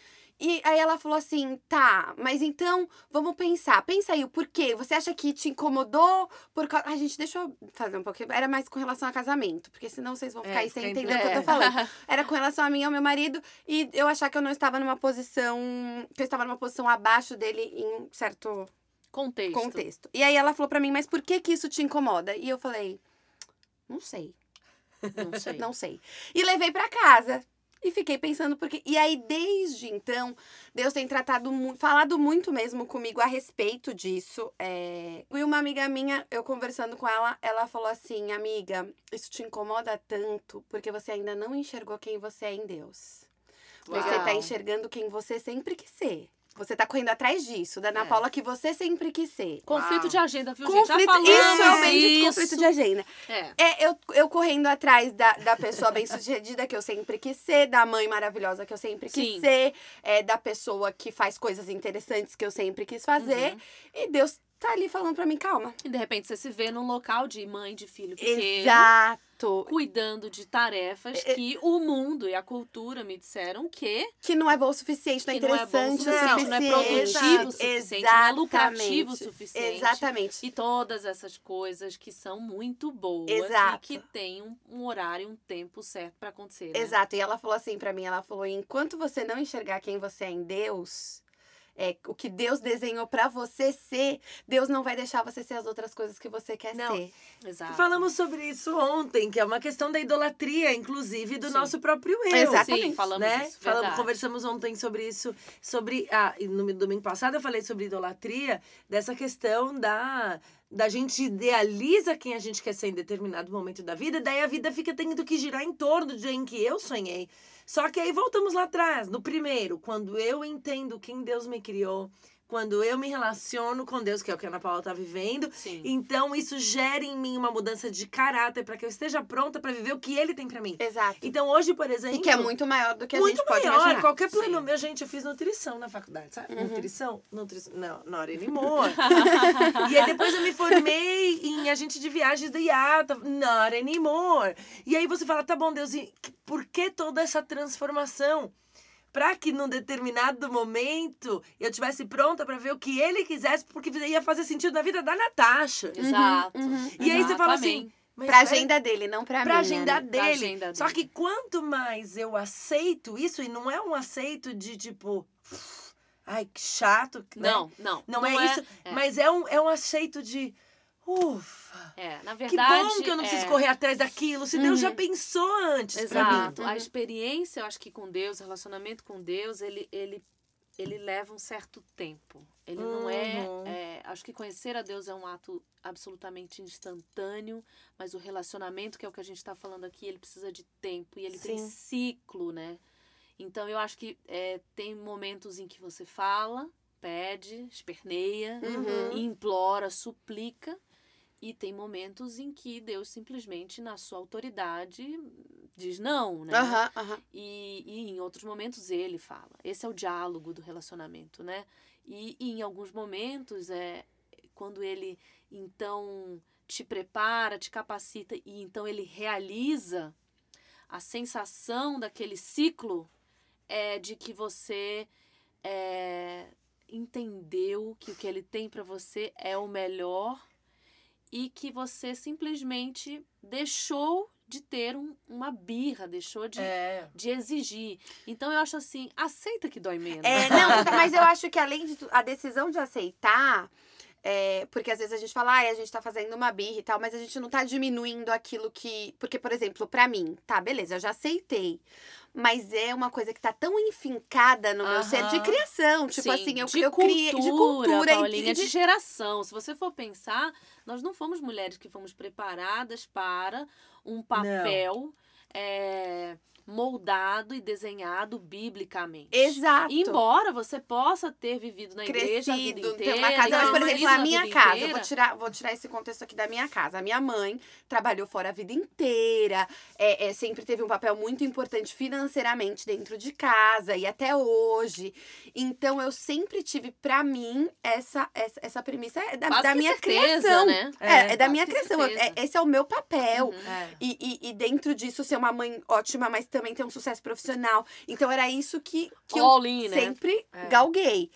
E aí ela falou assim, tá, mas então vamos pensar. Pensa aí o porquê. Você acha que te incomodou por causa. Ai, gente, deixa eu fazer um pouquinho. Era mais com relação a casamento, porque senão vocês vão É, ficar aí sem entender o que eu tô entre- falando. <laughs> Era com relação a mim e ao meu marido, e eu achar que eu não estava numa posição. que eu estava numa posição abaixo dele em certo Contexto. contexto. E aí ela falou pra mim, mas por que que isso te incomoda? E eu falei, não sei, Não sei. não sei. E levei pra casa. E fiquei pensando porque e aí desde então Deus tem tratado mu- falado muito mesmo comigo a respeito disso. É... E uma amiga minha, eu conversando com ela, ela falou assim, amiga, isso te incomoda tanto porque você ainda não enxergou quem você é em Deus. Você tá Uau. enxergando quem você sempre quis ser. Você tá correndo atrás disso, da Ana É. Paula que você sempre quis ser. Conflito Uau. de agenda, viu, gente? Já Conflito, falamos isso é o bendito isso. conflito de agenda. É. É, eu, eu correndo atrás da, da pessoa bem-sucedida que eu sempre quis ser, da mãe maravilhosa que eu sempre quis Sim. ser, é, da pessoa que faz coisas interessantes que eu sempre quis fazer. Uhum. E Deus tá ali falando pra mim, calma. E de repente você se vê num local de mãe, de filho pequeno. Exato. Cuidando de tarefas É, que o mundo e a cultura me disseram que Que não é bom o suficiente, não é Que não é bom o interessante suficiente, não é produtivo o suficiente, não é lucrativo o Exatamente. suficiente. Exatamente. E todas essas coisas que são muito boas Exato. e que têm um, um horário, um tempo certo pra acontecer. né? Exato. E ela falou assim pra mim, ela falou, enquanto você não enxergar quem você é em Deus, é, o que Deus desenhou pra você ser, Deus não vai deixar você ser as outras coisas que você quer Não. ser. Exato. Falamos sobre isso ontem, que é uma questão da idolatria, inclusive, do Sim. nosso próprio eu. Exatamente. Sim, falamos né? isso. Falamos- conversamos ontem sobre isso, sobre ah, no domingo passado eu falei sobre idolatria, dessa questão da da gente idealiza quem a gente quer ser em determinado momento da vida, daí a vida fica tendo que girar em torno de em que eu sonhei. Só que aí voltamos lá atrás, no primeiro, quando eu entendo quem Deus me criou, quando eu me relaciono com Deus, que é o que a Ana Paula está vivendo, Sim. então isso gera em mim uma mudança de caráter para que eu esteja pronta para viver o que ele tem para mim. Exato. Então hoje, por exemplo, E que é muito maior do que a muito gente pode maior. imaginar. Qualquer plano Sim. meu, gente, eu fiz nutrição na faculdade, sabe? Uhum. Nutrição? Nutrição. Não, hora Moore. <laughs> e aí depois eu me formei em agente de viagens da IATA, hora Moore. E aí você fala, tá bom, Deus, e por que toda essa transformação? Pra que num determinado momento eu tivesse pronta pra ver o que ele quisesse, porque ia fazer sentido na vida da Natasha. Exato. uhum. E aí você fala assim. Mas Pra peraí, agenda dele, não pra, pra mim. agenda né? dele. agenda Só dele. que quanto mais eu aceito isso, e não é um aceito de tipo. Ai, que chato. né? Não, não. Não, é, isso. é. Mas é um, é um aceito de. Ufa. É, na Que verdade. bom que eu não preciso é, correr atrás daquilo, se Deus já Uhum. pensou antes pra mim. Exato. A experiência, eu acho que com Deus, o relacionamento com Deus, ele, ele, ele leva um certo tempo. Ele não é, Uhum. é. Acho que conhecer a Deus é um ato absolutamente instantâneo, mas o relacionamento, que é o que a gente está falando aqui, ele precisa de tempo e ele tem Sim. ciclo, né? Então eu acho que é, tem momentos em que você fala, pede, esperneia, Uhum. implora, suplica. E tem momentos em que Deus simplesmente, na sua autoridade, diz não, né? E, e em outros momentos ele fala. Esse é o diálogo do relacionamento, né? E, e em alguns momentos é quando ele então te prepara, te capacita e então ele realiza a sensação daquele ciclo é de que você é, entendeu que o que ele tem para você é o melhor e que você simplesmente deixou de ter um- uma birra, deixou de, É. de exigir. Então eu acho assim, aceita que dói menos. É, não, mas eu acho que além de a decisão de aceitar É, porque às vezes a gente fala, ai, a gente tá fazendo uma birra e tal, mas a gente não tá diminuindo aquilo que. Porque, por exemplo, pra mim, tá, beleza, eu já aceitei. Mas é uma coisa que tá tão enfincada no meu ser de criação. Tipo Sim, assim, eu, de eu criei de cultura Paulinha, e de de, geração. Se você for pensar, nós não fomos mulheres que fomos preparadas para um papel é, moldado e desenhado biblicamente. Exato. Embora você possa ter vivido na igreja a vida crescido, inteira, uma casa. Mas, por crescido exemplo, a minha casa, inteira, vou tirar, vou tirar esse contexto aqui da minha casa. A minha mãe trabalhou fora a vida inteira, é, é, sempre teve um papel muito importante financeiramente dentro de casa e até hoje. Então, eu sempre tive, pra mim, essa, essa, essa premissa é da, da minha certeza, criação. né? É, é, da quase minha criação. é- esse é o meu papel. Uhum. É. E, e, e dentro disso, ser uma mãe ótima, mas também ter um sucesso profissional. Então, era isso que, que eu All in, né? sempre É. galguei.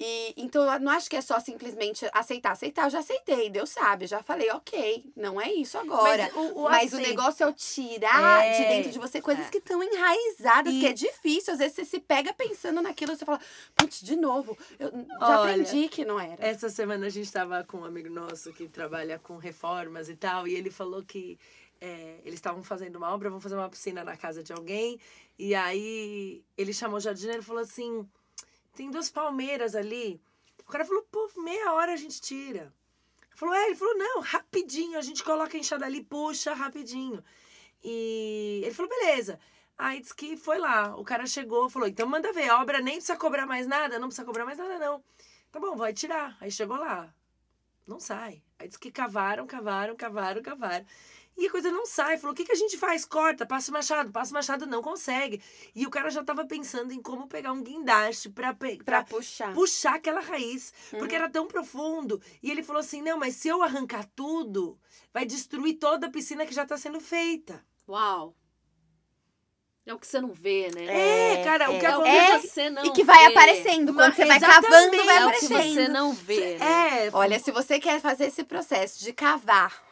E, então, eu não acho que é só simplesmente aceitar. Aceitar, eu já aceitei, Deus sabe. Já falei, ok, não é isso agora. Mas o, o Mas o aceito- negócio é o tirar É, de dentro de você coisas é. que estão enraizadas, E- que é difícil. Às vezes você se pega pensando naquilo e você fala, putz, de novo. Eu já Olha, aprendi que não era. Essa semana a gente tava com um amigo nosso que trabalha com reformas e tal, e ele falou que é, eles estavam fazendo uma obra, vão fazer uma piscina na casa de alguém, e aí ele chamou o jardineiro e falou assim: tem duas palmeiras ali. O cara falou, pô, meia hora a gente tira. Falou, é, ele falou, não, rapidinho, a gente coloca a enxada ali, puxa rapidinho. E ele falou, beleza. Aí disse que foi lá. O cara chegou, falou: então manda ver, a obra nem precisa cobrar mais nada, não precisa cobrar mais nada, não. Tá bom, vai tirar. Aí chegou lá. Não sai. Aí disse que cavaram, cavaram, cavaram, cavaram. E a coisa não sai. Falou: o que, que a gente faz? Corta, passa o machado, passa o machado, não consegue. E o cara já tava pensando em como pegar um guindaste pra, pe- Pra pra puxar. puxar aquela raiz, Uhum. porque era tão profundo. E ele falou assim: não, mas se eu arrancar tudo, vai destruir toda a piscina que já tá sendo feita. Uau. É o que você não vê, né? É, cara, o que É o acontece. que você não E que vai vê. aparecendo. Quando Mas- você vai cavando, vai É o que aparecendo. você não vê, né? É, Olha, se você quer fazer esse processo de cavar,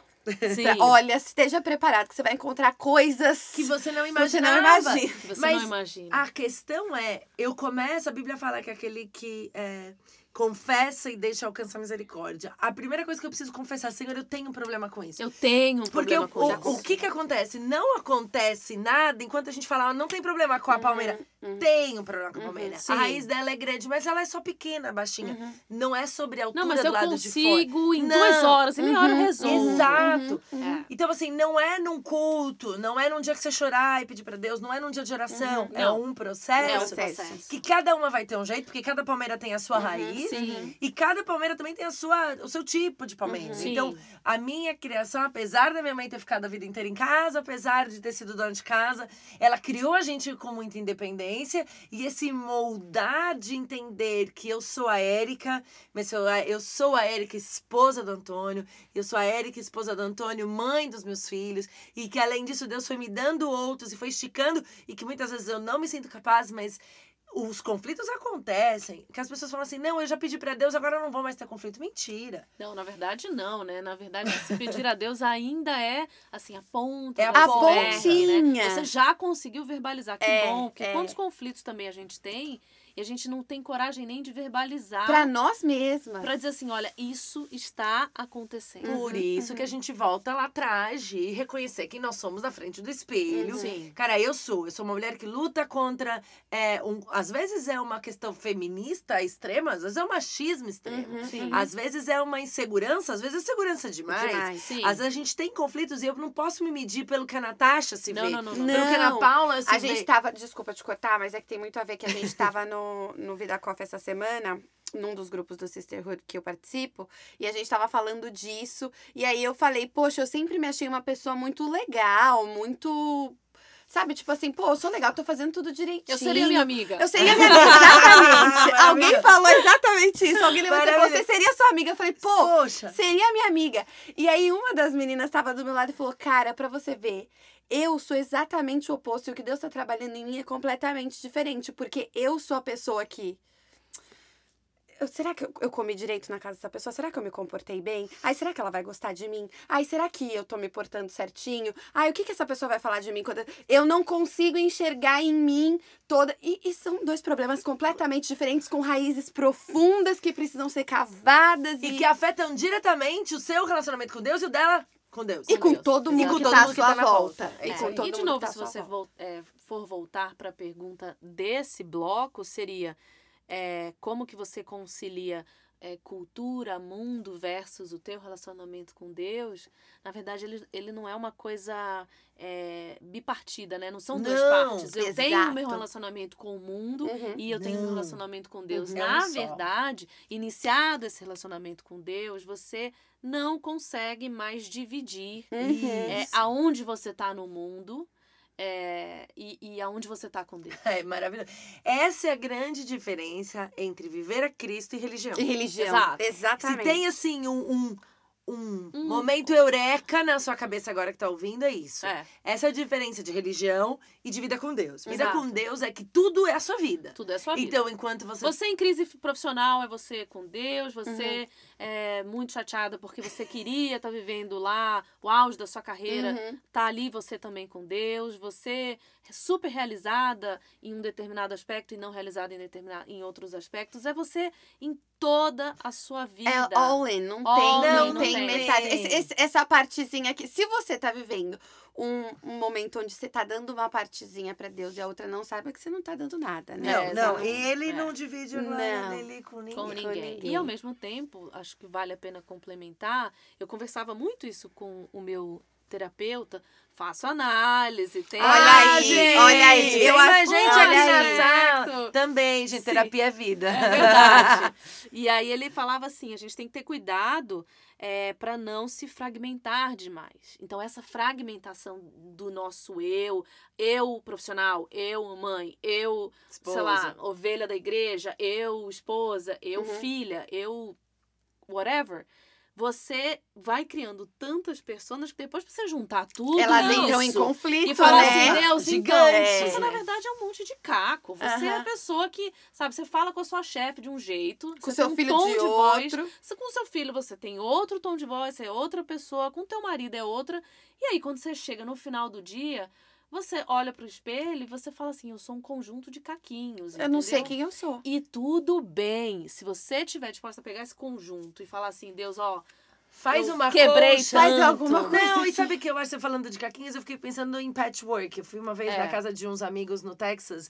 Sim. <laughs> olha, esteja preparado que você vai encontrar coisas que você não você imaginava. não imagina. Que você Mas não imagina. A questão é, eu começo, a Bíblia fala que aquele que é, confessa e deixa alcançar misericórdia. A primeira coisa que eu preciso confessar, Senhor, eu tenho um problema com isso. Eu tenho um Porque problema o, com isso. o, o que que acontece? Não acontece nada enquanto a gente fala, ah, não tem problema com a palmeira. uhum. Tem um problema com a Uhum, palmeira. sim. a raiz dela é grande, mas ela é só pequena, baixinha. Uhum. Não é sobre a altura Não, mas do eu lado de fora. consigo em Não. duas horas, em meia hora eu Uhum, resolvo. Exato. Uhum. É. Então, assim, não é num culto, não é num dia que você chorar e pedir pra Deus, não é num dia de oração. Uhum. É Não. um É processo. o processo. Que cada uma vai ter um jeito, porque cada palmeira tem a sua Uhum, raiz. Sim. E cada palmeira também tem a sua, o seu tipo de palmeira. Uhum. Então, a minha criação, apesar da minha mãe ter ficado a vida inteira em casa, apesar de ter sido dona de casa, ela criou a gente com muita independência. E esse moldar de entender que eu sou a Érica, mas eu sou a Érica, esposa do Antônio, eu sou a Érica, esposa do Antônio, mãe dos meus filhos, e que além disso Deus foi me dando outros e foi esticando, e que muitas vezes eu não me sinto capaz, mas os conflitos acontecem. Que as pessoas falam assim: não, eu já pedi pra Deus, agora eu não vou mais ter conflito. Mentira. Não, na verdade não, né? Na verdade, se pedir a Deus ainda é, assim, a ponta É a A pontinha, né? pontinha. Você já conseguiu verbalizar, que É, bom. Porque é. quantos conflitos também a gente tem e a gente não tem coragem nem de verbalizar Pra nós mesmas. pra dizer assim, olha, isso está acontecendo. Por isso que a gente volta lá atrás de reconhecer que nós somos na frente do espelho. Uhum. Sim. Cara, eu sou. Eu sou uma mulher que luta contra. É, um, às vezes é uma questão feminista extrema, às vezes é um machismo extremo. Uhum, Sim. Às vezes é uma insegurança, às vezes é segurança demais. Demais. Sim. Às vezes a gente tem conflitos e eu não posso me medir pelo que a Natasha se Não, vê. não, não, não. Pelo que a Ana. Paula se A vê. gente tava, desculpa te cortar, mas é que tem muito a ver que a gente tava no, no Vida Coffee essa semana, num dos grupos do Sisterhood que eu participo, e a gente tava falando disso, e aí eu falei, poxa, eu sempre me achei uma pessoa muito legal, muito. Sabe, tipo assim, pô, eu sou legal, tô fazendo tudo direitinho. Eu seria minha amiga. Eu seria minha amiga, <laughs> exatamente. Alguém falou exatamente isso. Alguém levantou e falou, você seria sua amiga. Eu falei, pô, Poxa. seria minha amiga. E aí uma das meninas estava do meu lado e falou: Cara, pra você ver, eu sou exatamente o oposto. E o que Deus tá trabalhando em mim é completamente diferente. Porque eu sou a pessoa que. eu- será que eu, eu comi direito na casa dessa pessoa? Será que eu me comportei bem? Ai, será que ela vai gostar de mim? Ai, será que eu tô me portando certinho? Ai, o que que essa pessoa vai falar de mim quando eu não consigo enxergar em mim toda e, e são dois problemas completamente diferentes com raízes profundas que precisam ser cavadas e, E que afetam diretamente o seu relacionamento com Deus e o dela com Deus. e com Deus. todo E mundo com que todo tá mundo que tá na volta. volta. É E com todo e de novo, tá se você volta. vol- é, for voltar para a pergunta desse bloco, seria é, como que você concilia é, cultura, mundo versus o teu relacionamento com Deus? Na verdade, ele, ele não é uma coisa é, bipartida, né? Não são duas Não, partes. Eu tenho o meu exato. relacionamento com o mundo Uhum. e eu tenho o meu relacionamento com Deus. Uhum. Na É um só. verdade, iniciado esse relacionamento com Deus, você não consegue mais dividir Uhum. é, aonde você tá no mundo é, e, e aonde você tá com Deus. <laughs> É maravilhoso. Essa é a grande diferença entre viver a Cristo e religião. E religião. Exato. Se Exatamente. tem, assim, um, um, um Hum. momento eureka na sua cabeça agora que tá ouvindo, é isso. É, Essa é a diferença de religião e de vida com Deus. Vida Exato. com Deus é que tudo é a sua vida. tudo é sua vida. Então, enquanto você. Você em crise profissional é você com Deus, você é muito chateada porque você queria estar vivendo lá o auge da sua carreira, Uhum. tá ali você também com Deus, você é super realizada em um determinado aspecto e não realizada em, determina- em outros aspectos, é você em toda a sua vida. É all in, não All tem, in, não, não tem, tem. metade. Esse- esse- essa partezinha aqui, se você tá vivendo um, um momento onde você tá dando uma partezinha pra Deus e a outra não sabe, é que você não tá dando nada, né? Não, É, não. exatamente. Ele É. não divide Não. dele com ninguém. com ninguém. E ao mesmo tempo, acho que vale a pena complementar. Eu conversava muito isso com o meu terapeuta, faço análise, tem Olha Ah, aí, gente, olha aí, eu a acho- gente olha aí. Também, gente, Sim. terapia é vida. É verdade. <laughs> e aí ele falava assim, a gente tem que ter cuidado é, para não se fragmentar demais. Então essa fragmentação do nosso eu, eu profissional, eu mãe, eu, sei lá, ovelha da igreja, eu esposa, eu Uhum. filha, eu whatever. Você vai criando tantas pessoas que depois pra você juntar tudo Elas isso, entram em conflito, e falar né? assim, Deus, Gigante. então, você É. na verdade é um monte de caco. Você é a pessoa que, sabe, você fala com a sua chefe de um jeito, Com você seu um filho tom de, de, voz. outro. Você, com seu filho você tem outro tom de voz, você é outra pessoa, com teu marido é outra. E aí quando você chega no final do dia, você olha pro espelho e você fala assim, eu sou um conjunto de caquinhos, Eu não sei entendeu? quem eu sou. E tudo bem. Se você estiver disposta a pegar esse conjunto e falar assim, Deus, ó, Faz Eu uma quebrei colcha. Faz alguma coisa. Não, e sabe o que eu acho, você falando de caquinhos, eu fiquei pensando em patchwork. Eu fui uma vez É. na casa de uns amigos no Texas,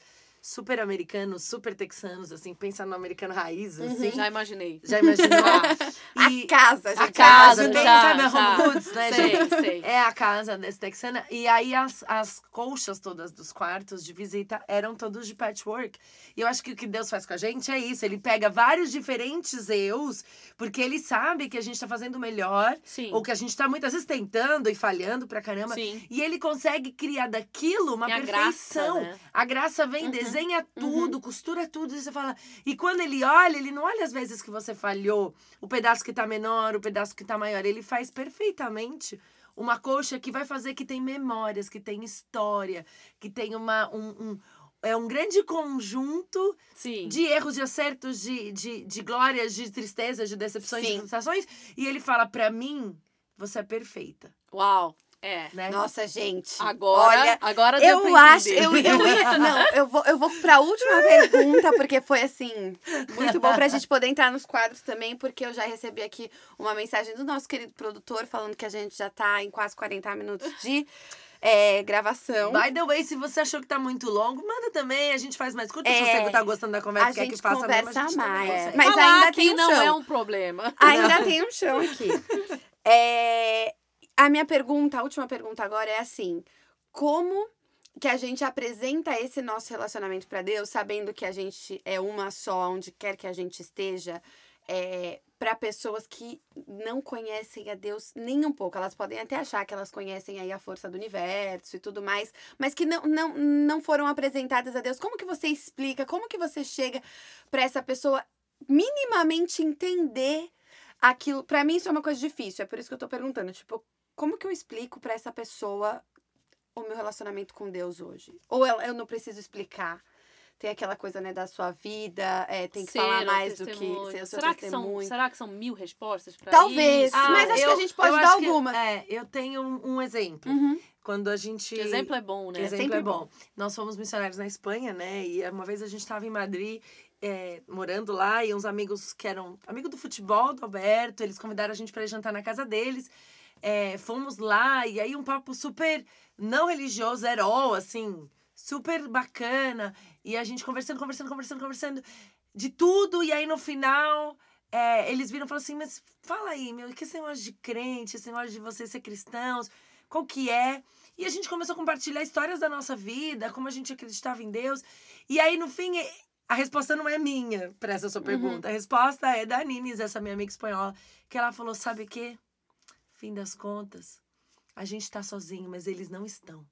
super americanos, super texanos, assim, pensando no americano raiz, assim. já imaginei. Já imaginou? <laughs> A casa, gente. a casa, já, já, sabe, a home goods, né, Sei, gente? sei. É a casa desse texana. E aí as, as colchas todas dos quartos de visita eram todos de patchwork. E eu acho que o que Deus faz com a gente é isso. Ele pega vários diferentes eus, porque ele sabe que a gente tá fazendo o melhor, Sim. ou que a gente tá muitas vezes tentando e falhando pra caramba. Sim. E ele consegue criar daquilo uma E a perfeição. graça, né? A graça vem, Uhum, desenha tudo, costura tudo, e você fala. E quando ele olha, ele não olha as vezes que você falhou, o pedaço que tá menor, o pedaço que tá maior. Ele faz perfeitamente uma coxa que vai fazer que tem memórias, que tem história, que tem uma. Um, um- é um grande conjunto Sim. de erros, de acertos, de, de, de glórias, de tristezas, de decepções, de Sim. frustrações. E ele fala: pra mim, você é perfeita. Uau. É. Né? Nossa, gente. Agora, Olha, agora deu eu acho. Eu, eu. Não, eu vou, eu vou pra última pergunta, porque foi assim. Muito bom pra gente poder entrar nos quadros também, porque eu já recebi aqui uma mensagem do nosso querido produtor falando que a gente já tá em quase 40 minutos de é, gravação. By the way, se você achou que tá muito longo, manda também. A gente faz mais curto. Se É, você tá gostando da conversa a quer que gente faça mesmo, a conversa gente mais. consegue. Mas Falar ainda tem um não chão. é um problema. Ainda tem um chão aqui. <laughs> É, a minha pergunta, a última pergunta agora é assim: como que a gente apresenta esse nosso relacionamento para Deus, sabendo que a gente é uma só, onde quer que a gente esteja, é, para pessoas que não conhecem a Deus nem um pouco. Elas podem até achar que elas conhecem aí a força do universo e tudo mais, mas que não, não, não foram apresentadas a Deus. Como que você explica? Como que você chega para essa pessoa minimamente entender aquilo? Para mim isso é uma coisa difícil, é por isso que eu tô perguntando, tipo, como que eu explico para essa pessoa o meu relacionamento com Deus hoje? Ou eu, eu não preciso explicar? tem aquela coisa, né, da sua vida, é, tem que Ser falar mais do que testemunho. ser o seu será que são testemunho. Será que são mil respostas pra Talvez. Ah, mas acho que a gente pode eu dar acho que- algumas. é, eu tenho um, um exemplo. Uhum. Quando a gente. Exemplo é bom, né? Exemplo sempre é bom. Nós fomos missionários na Espanha, né? E uma vez a gente estava em Madrid, é, morando lá, e uns amigos que eram amigos do futebol do Alberto, eles convidaram a gente para ir jantar na casa deles. É, fomos lá, e aí um papo super não religioso, herói, assim, super bacana. E a gente conversando, conversando, conversando, conversando de tudo, e aí no final. é, eles viram e falaram assim, mas fala aí, meu, que esse negócio de crente, esse negócio de vocês ser cristãos, qual que é? E a gente começou a compartilhar histórias da nossa vida, como a gente acreditava em Deus. E aí, no fim, a resposta não é minha para essa sua pergunta. A resposta é da Nines, essa minha amiga espanhola, que ela falou: sabe o quê? Fim das contas, a gente tá sozinho, mas eles não estão.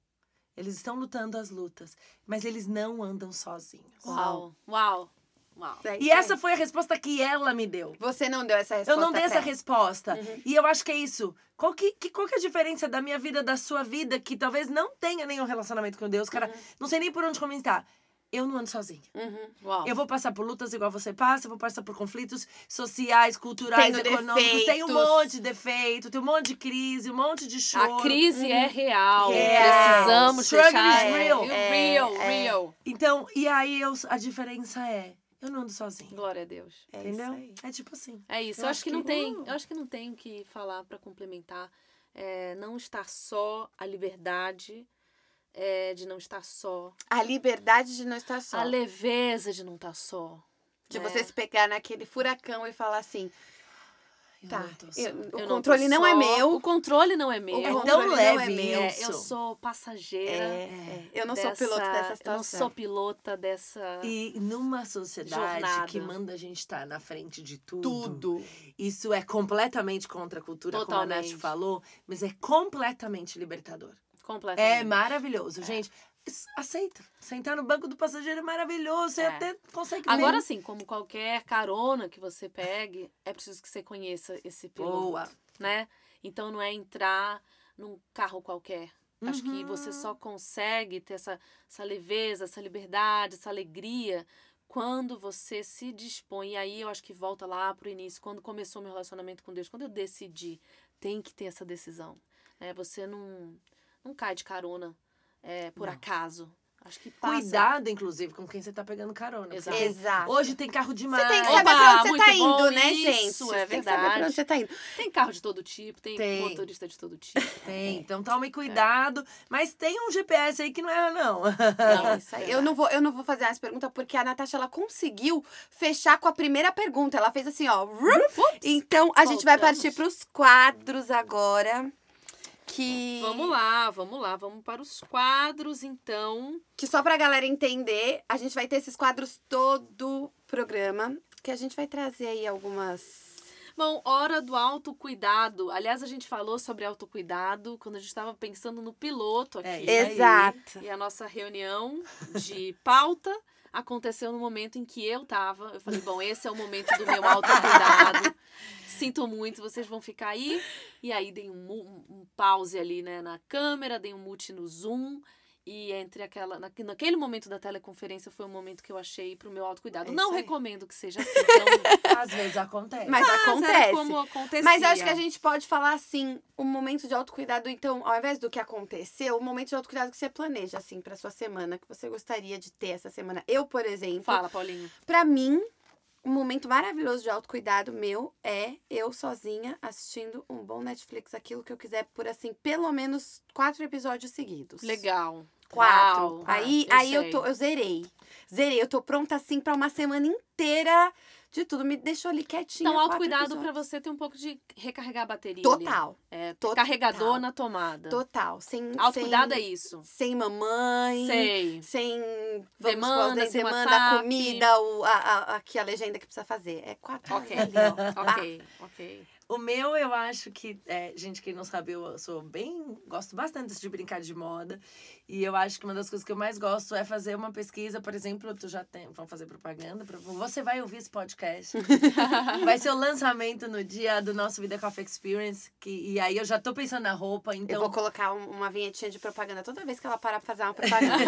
Eles estão lutando as lutas, mas eles não andam sozinhos. Uau, uau, uau. E essa foi a resposta que ela me deu. Você não deu essa resposta Eu não dei essa resposta. Uhum. E eu acho que é isso. Qual que, que, qual que é a diferença da minha vida, da sua vida, que talvez não tenha nenhum relacionamento com Deus? Cara, não sei nem por onde comentar. Eu não ando sozinha. Uhum. Uau. Eu vou passar por lutas igual você passa, eu vou passar por conflitos sociais, culturais, Tendo econômicos. Tem um defeitos. monte de defeito, tem um monte de crise, um monte de choro. A crise é real. Real. Precisamos Struggle deixar. is real. É, real, É, é. real. Então, e aí eu, a diferença é, eu não ando sozinha. Glória a Deus. É entendeu? isso aí. É tipo assim. É isso. Eu Eu, acho que, que não tem. não- Eu acho que não tenho o que falar para complementar. É, não estar só, a liberdade é, de não estar só, A liberdade de não estar só. a leveza de não estar só. De né? você se pegar naquele furacão e falar assim, Eu tá, não eu- Eu o não tô controle não é só, meu. O controle não é meu. O É controle tão não é leve meu. É, isso. eu sou passageira. É, é. Eu não sou dessa- piloto dessa Eu não situação. sou pilota dessa. E numa sociedade Jornada. que manda a gente estar na frente de tudo, Tudo. isso é completamente contra a cultura, como a Nath Totalmente. falou, mas é completamente libertador. Completamente. É maravilhoso, gente. es- Aceita. Sentar no banco do passageiro é maravilhoso. Você É. até consegue Agora sim, como qualquer carona que você pegue, é preciso que você conheça esse piloto, Boa. né? Então não é entrar num carro qualquer. Acho que Uhum. você só consegue ter essa, essa leveza, essa liberdade, essa alegria quando você se dispõe. E aí eu acho que volta lá pro início, quando começou meu relacionamento com Deus, quando eu decidi, tem que ter essa decisão. Né? Você não, não cai de carona é, por Não. acaso. Acho que passa. Cuidado, inclusive, com quem você tá pegando carona. Exato. Exato. Hoje tem carro demais. Você tem que Opa, saber pra onde você tá bom indo, né, isso, gente? é Você tem que saber pra verdade. onde você tá indo. Tem carro de todo tipo, tem, Tem. motorista de todo tipo. <laughs> Tem, então tome cuidado. Mas tem um GPS aí que não erra, não. É <laughs> isso aí. Eu não vou, eu não vou fazer essa pergunta porque a Natasha ela conseguiu fechar com a primeira pergunta. Ela fez assim, ó. Então a gente vai partir pros quadros agora. Que Vamos lá, vamos lá, vamos para os quadros, então. Que só pra galera entender, a gente vai ter esses quadros todo programa. Que a gente vai trazer aí algumas. Bom, hora do autocuidado. Aliás, a gente falou sobre autocuidado quando a gente estava pensando no piloto aqui. É isso aí. Exato. E a nossa reunião de pauta aconteceu no momento em que eu tava. Eu falei, bom, esse é o momento do meu autocuidado. Sinto muito, vocês vão ficar aí. E aí dei um, um pause ali, né, na câmera, dei um mute no Zoom. E entre aquela. naque- Naquele momento da teleconferência foi o momento que eu achei pro meu autocuidado. É Não aí. recomendo que seja assim. <laughs> Então, Às vezes acontece. Mas era acontece. como acontecia. Mas acho que a gente pode falar assim, o momento de autocuidado, então, ao invés do que aconteceu, o momento de autocuidado que você planeja, assim, pra sua semana, que você gostaria de ter essa semana. Eu, por exemplo, Fala, Paulinho. pra mim, um momento maravilhoso de autocuidado meu é eu sozinha assistindo um bom Netflix, aquilo que eu quiser, por assim, pelo menos quatro episódios seguidos. Legal. Quatro. Uau. aí eu aí eu, tô, eu zerei. Zerei. Eu tô pronta, assim, pra uma semana inteira de tudo. Me deixou ali quietinha. Então, autocuidado pra episódios. você ter um pouco de recarregar a bateria. ali. Total. É, ter Total. carregador na tomada. Total. Sem, Autocuidado é sem, isso. sem mamãe. Sei. Sem vamos Demanda, sem demanda, WhatsApp. comida, o, a, a, aqui a legenda que precisa fazer. É quatro Ok, horas ali, <laughs> ó. ok, ok. O meu, eu acho que, é, gente, quem não sabe, eu sou bem. Gosto bastante de brincar de moda. E eu acho que uma das coisas que eu mais gosto é fazer uma pesquisa, por exemplo, tu já tem. Vamos fazer propaganda. pra- você vai ouvir esse podcast. <laughs> Vai ser o lançamento no dia do nosso Vida Coffee Experience. Que, e aí eu já tô pensando na roupa, então. Eu vou colocar um- uma vinhetinha de propaganda toda vez que ela parar pra fazer uma <laughs> propaganda.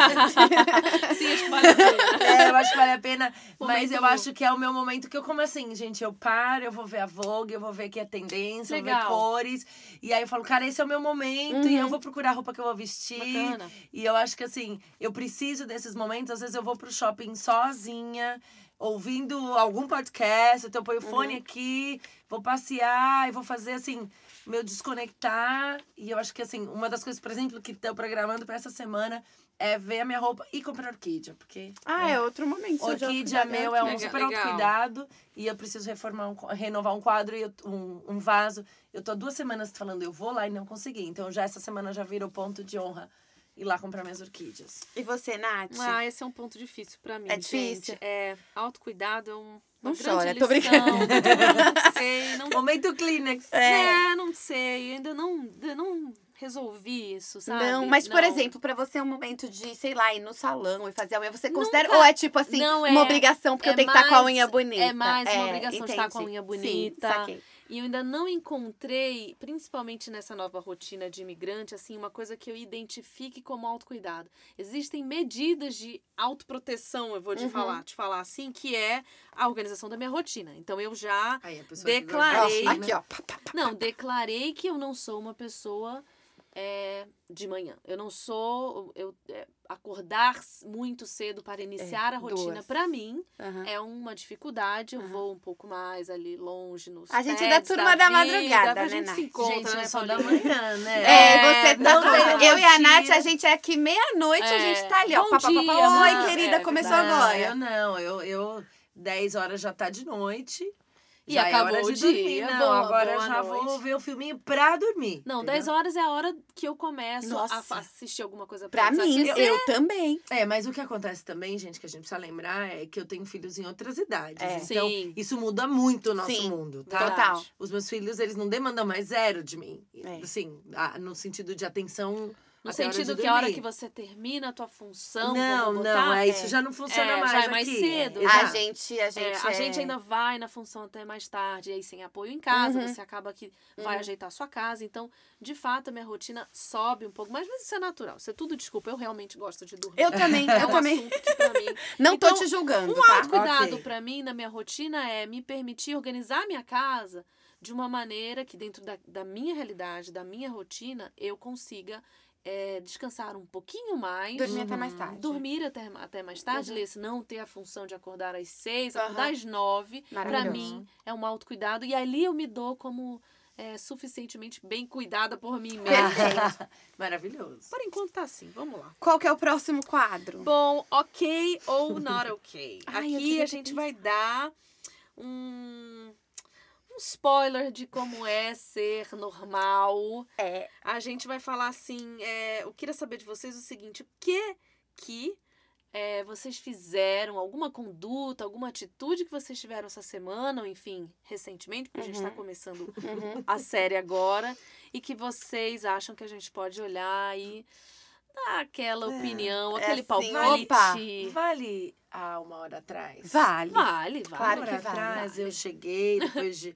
Sim, acho que vale a pena. É, eu acho que vale a pena. mas Momento eu bom. acho que é o meu momento que eu como assim, gente. Eu paro, eu vou ver a Vogue, eu vou ver aqui a tendência, vou ver Legal. cores. E aí eu falo, cara, esse é o meu momento. E eu vou procurar a roupa que eu vou vestir. Bacana. E eu acho que assim, eu preciso desses momentos. Às vezes eu vou pro shopping sozinha, ouvindo algum podcast, então eu ponho o fone aqui, vou passear e vou fazer assim, meu desconectar. E eu acho que assim, uma das coisas, por exemplo, que tô programando pra essa semana é ver a minha roupa e comprar orquídea, porque ah, é outro momento. Orquídea meu é um Legal, super legal. autocuidado e eu preciso reformar um, renovar um quadro e eu- um, um vaso. Eu tô há duas semanas falando, eu vou lá e não consegui. Então já essa semana já virou ponto de honra ir lá comprar minhas orquídeas. E você, Nath? Ah, esse é um ponto difícil pra mim. É difícil? Gente. É, autocuidado é um. Não uma chora, grande tô brincando. lição. <laughs> não sei, não Momento Kleenex. É, não sei. Ainda não, ainda não resolvi isso, sabe? Não, mas por Não. exemplo, pra você é um momento de, sei lá, ir no salão e fazer a unha, você Nunca- considera? Ou é tipo assim, Não uma é. obrigação porque É eu tenho que estar com a mais- unha bonita? é mais uma obrigação de estar com a entendi. unha Sim, bonita. saquei. E eu ainda não encontrei, principalmente nessa nova rotina de imigrante, assim, uma coisa que eu identifique como autocuidado. Existem medidas de autoproteção, eu vou te Uhum. falar, te falar assim, que é a organização da minha rotina. Então eu já Aí Declarei. Aqui, ó. Não, declarei que eu não sou uma pessoa é, de manhã. Eu não sou. Eu, é, acordar muito cedo para iniciar a rotina, para mim, Aham. é uma dificuldade. Eu Aham. vou um pouco mais ali longe nos. A gente é da turma da vida, madrugada, a né, gente Nath? se encontra, Gente, né, eu sou da manhã, né? É, você tá Eu e a. Nath, a gente é aqui meia-noite, a É, gente tá ali, ó. bom Pá, pá, pá, pá. dia, Oi, querida, É começou não, agora. Eu não, eu, eu 10 horas já tá de noite. E já acabou é hora o de dormir. Não, Boa- agora boa já noite. vou ver o filminho pra dormir. Não, entendeu? 10 horas é a hora que eu começo a Nossa. fa- assistir alguma coisa Pra mim, desaquecer. eu também. É, mas o que acontece também, gente, que a gente precisa lembrar é que eu tenho filhos em outras idades. É. Então, Sim. isso muda muito o nosso Sim, mundo, tá? Total. Os meus filhos, eles não demandam mais zero de mim. É. Assim, no sentido de atenção. No até a hora sentido de que a hora que você termina a tua função. Não, vamos não, botar, é, isso já não funciona É, mais. já é mais aqui. cedo. A exato. gente, a gente. É, a é- gente ainda vai na função até mais tarde, e aí sem apoio em casa, Uhum. você acaba que vai Uhum. ajeitar a sua casa. Então, de fato, a minha rotina sobe um pouco, mas, mas isso é natural. Isso é tudo desculpa. Eu realmente gosto de dormir. Eu também, é eu um também. que. <laughs> Não tô Então, te julgando, Um tá? autocuidado Ok. pra mim na minha rotina é me permitir organizar minha casa de uma maneira que, dentro da, da minha realidade, da minha rotina, eu consiga é, descansar um pouquinho mais. Dormir até Uhum. mais tarde. Dormir até, até mais tarde, Uhum. ler, se não ter a função de acordar às seis, Aham. acordar às nove, pra Maravilhoso. mim é um autocuidado. E ali eu me dou como é, suficientemente bem cuidada por mim mesma. Perfeito. <laughs> Maravilhoso. Por enquanto tá assim, vamos lá. Qual que é o próximo quadro? Bom, ok ou not ok? <laughs> Ai, Aqui a gente vai dar um, um spoiler de como é ser normal. É. A gente vai falar assim, é, eu queria saber de vocês o seguinte, o que que é, vocês fizeram, alguma conduta, alguma atitude que vocês tiveram essa semana, ou enfim, recentemente, porque a gente Uhum. está começando Uhum. a série agora, e que vocês acham que a gente pode olhar e dar aquela É, opinião, é aquele assim, palpite. opa. Vale há uma hora atrás? Vale. Vale, vale. Claro uma que hora vale, atrás vale. eu cheguei, depois de,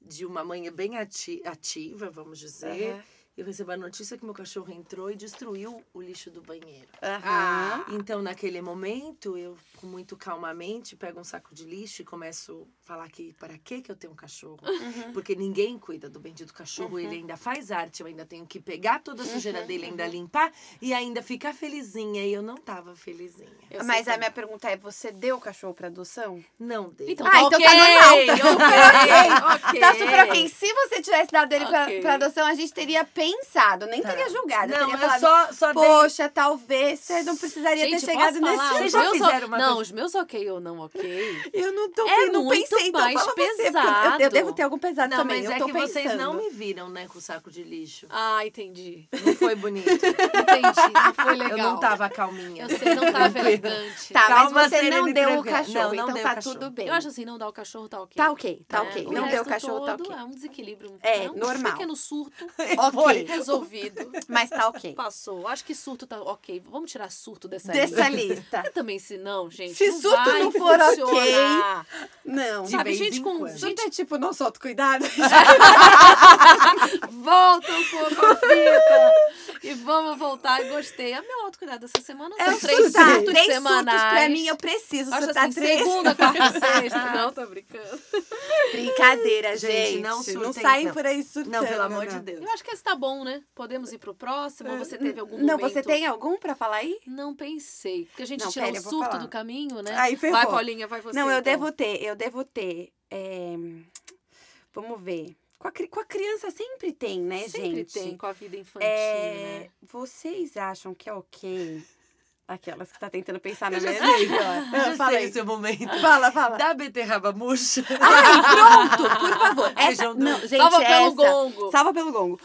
de uma manhã bem ati- ativa, vamos dizer. Aham. Eu recebi a notícia que meu cachorro entrou e destruiu o lixo do banheiro. Aham. Então, naquele momento, eu, com muito calmamente, pego um saco de lixo e começo a falar que para que que eu tenho um cachorro? Uhum. Porque ninguém cuida do bendito cachorro, ele ainda faz arte, eu ainda tenho que pegar toda a sujeira Uhum, dele, ainda limpar e ainda ficar felizinha. E eu não tava felizinha. Eu Mas a minha pergunta é: você deu o cachorro pra adoção? Não dei. Então, Ah, tá então tá normal, tá ok, ok. <laughs> Tá super ok. Se você tivesse dado ele pra, Ok. pra adoção, a gente teria pensado, nem Tá. teria julgado. Não, teria eu falado, só, só dei. Poxa, talvez você não precisaria Gente, ter chegado nesse. Vocês já meus fizeram uma Não, coisa- os meus ok ou não ok. Eu não tô É não muito pensei, então mais fala você, porque eu- Eu, pesado. devo ter algum pesado Não, também. mas eu é tô que pensando. vocês não me viram, né, com o saco de lixo. Ah, entendi. Não foi bonito. <laughs> Entendi. Não foi legal. Eu não tava calminha. Eu sei, não tava elegante. Tá, Calma, mas você não deu o cachorro, Não, não então dei tá cachorro. tudo bem. Eu acho assim, não dar o cachorro tá ok. Tá ok, tá É, ok. Não deu o cachorro, tá ok. É um desequilíbrio. É, um normal. pequeno surto. <laughs> Ok. Ok. <laughs> Resolvido. Mas tá ok. Passou. Acho que surto tá ok. Vamos tirar surto dessa, Dessa lista. lista. Mas também, se não, gente. Se não surto vai não for ok, funcionar. Não. De Sabe, gente com. quando. Gente, Surto é tipo nosso autocuidado. <laughs> volta um pouco a fita. E vamos voltar. Gostei. É meu autocuidado essa semana. É São três surtar. surtos Três semanais. surtos pra mim, eu preciso Acho surtar assim, três. segunda, quarta e sexta. <laughs> Não, tô brincando. Brincadeira, Gente, gente. não Não, surtem, saem não. por aí surtando. Não, pelo amor não. de Deus. Eu acho que esse tá bom, né? Podemos ir pro próximo? Ou você teve algum Não, momento? você tem algum pra falar aí? Não pensei. Porque a gente Não, tira pera, o eu vou surto falar. do caminho, né? Aí ferrou. vai, Paulinha, vai você. não, eu então. devo ter, eu devo ter. é, Vamos ver. Com a, com a criança sempre tem, né, Sempre gente? tem com a vida infantil, É, né? Vocês acham que é ok? Aquelas que tá tentando pensar na minha língua. Já Fala aí. o seu momento. Fala, fala. Da beterraba murcha. Ai, pronto, por favor. <laughs> Essa, não, gente, Salva pelo essa, gongo. Salva pelo gongo.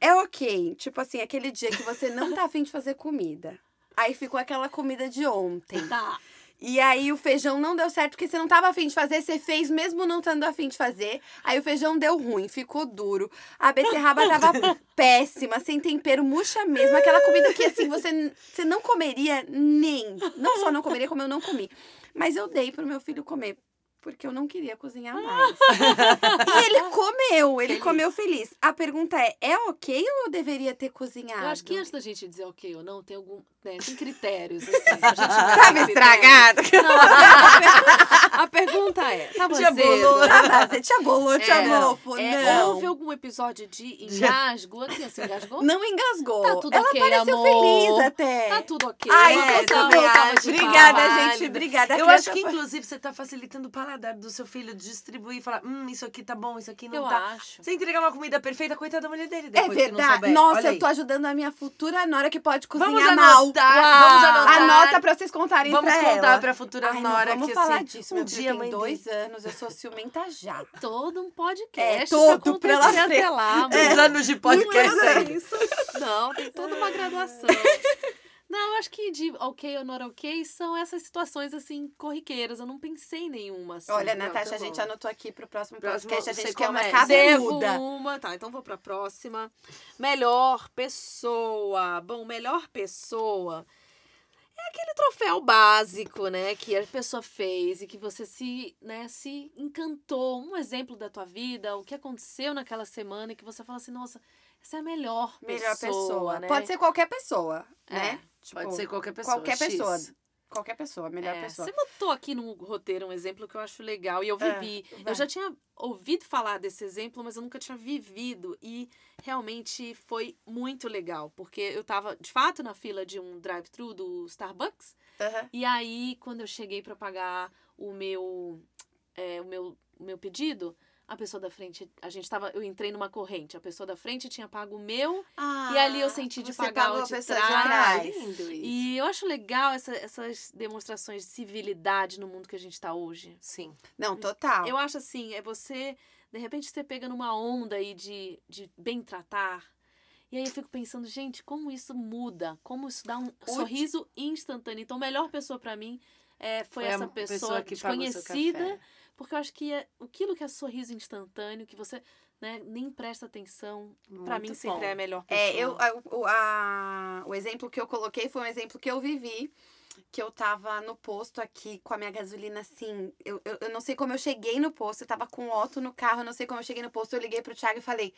É ok, tipo assim, aquele dia que você não tá afim de fazer comida. Aí ficou aquela comida de ontem. Tá. E aí o feijão não deu certo porque você não tava afim de fazer, você fez mesmo não estando afim de fazer. Aí o feijão deu ruim, ficou duro. A beterraba tava péssima, sem tempero, murcha mesmo. Aquela comida que assim, você, você não comeria nem. Não só não comeria, como eu não comi. Mas eu dei pro meu filho comer. Porque eu não queria cozinhar mais. <laughs> e ele comeu, ele Feliz. comeu feliz. A pergunta é: é ok ou eu deveria ter cozinhado? Eu acho que antes da gente dizer ok ou não, tem algum. Né, tem critérios, assim. <laughs> Tava estragado. Não, a, a pergunta é: tava bolor. Tava, você tinha bolor, tinha É, mofo, É, não. houve algum episódio de engasgo? A criança engasgou? Não engasgou. Tá tudo Ela ok, pareceu amor. feliz até. Tá tudo ok. Ai, é, de Obrigada, paz. gente. Obrigada. Eu acho que, inclusive, você tá facilitando o paladar do seu filho distribuir e falar: hum, isso aqui tá bom, isso aqui não Eu tá. acho. Você entregar uma comida perfeita, coitada da mulher dele. É Depois que não verdade. Nossa, Olha eu aí. tô ajudando a minha futura nora que pode cozinhar Vamos mal. Anotar, Uau. vamos anotar. Anota pra vocês contarem Vamos pra contar ela. pra futura Ai, nora vamos que falar assim, disso. um dia mãe tem dele- dois anos, eu sou ciumenta já. Todo um podcast É, pra todo acontecer pela até frente. lá. Uns mas anos de podcast não é isso. Não, tem toda uma graduação. <laughs> Não, eu acho que de ok ou not ok são essas situações assim corriqueiras. Eu não pensei em nenhuma. Assim. Olha, Não, Natasha, tá a gente anotou aqui pro próximo Próximo, podcast. A gente quer uma. Devo cabeluda. uma. Tá, então vou pra próxima. Melhor pessoa. Bom, melhor pessoa é aquele troféu básico, né, que a pessoa fez e que você se, né, se encantou. Um exemplo da tua vida, o que aconteceu naquela semana e que você fala assim, nossa, essa é a melhor pessoa, Melhor pessoa. né? Pode ser qualquer pessoa, É, né? Pode Tipo, ser qualquer pessoa. Qualquer X. pessoa. Qualquer pessoa, melhor É, pessoa. Você botou aqui no roteiro um exemplo que eu acho legal e eu É, vivi. vai. eu já tinha ouvido falar desse exemplo, mas eu nunca tinha vivido e realmente foi muito legal, porque eu tava de fato na fila de um drive-thru do Starbucks Aham. e aí quando eu cheguei para pagar o meu é, o meu o meu pedido, a pessoa da frente, a gente tava, eu entrei numa corrente, a pessoa da frente tinha pago o meu E ali eu senti de Ah, pagar o de trás. de trás. lindo isso. e eu acho legal essa- essas demonstrações de civilidade no mundo que a gente tá hoje. Sim. Não, total. Eu acho assim, é você, de repente, você pega numa onda aí de, de bem tratar. E aí eu fico pensando, gente, como isso muda, como isso dá um O- sorriso instantâneo. Então, a melhor pessoa pra mim é, foi, Foi essa pessoa, pessoa que pagou seu desconhecida, café. Porque eu acho que é, aquilo que é sorriso instantâneo, que você né, nem presta atenção, pra Muito mim sempre bom. é a melhor pessoa. É, eu, a- o, a- o exemplo que eu coloquei foi um exemplo que eu vivi. Que eu tava no posto aqui com a minha gasolina assim. Eu, eu, eu não sei como eu cheguei no posto. Eu tava com o Otto no carro, eu não sei como eu cheguei no posto. Eu liguei pro Thiago e falei: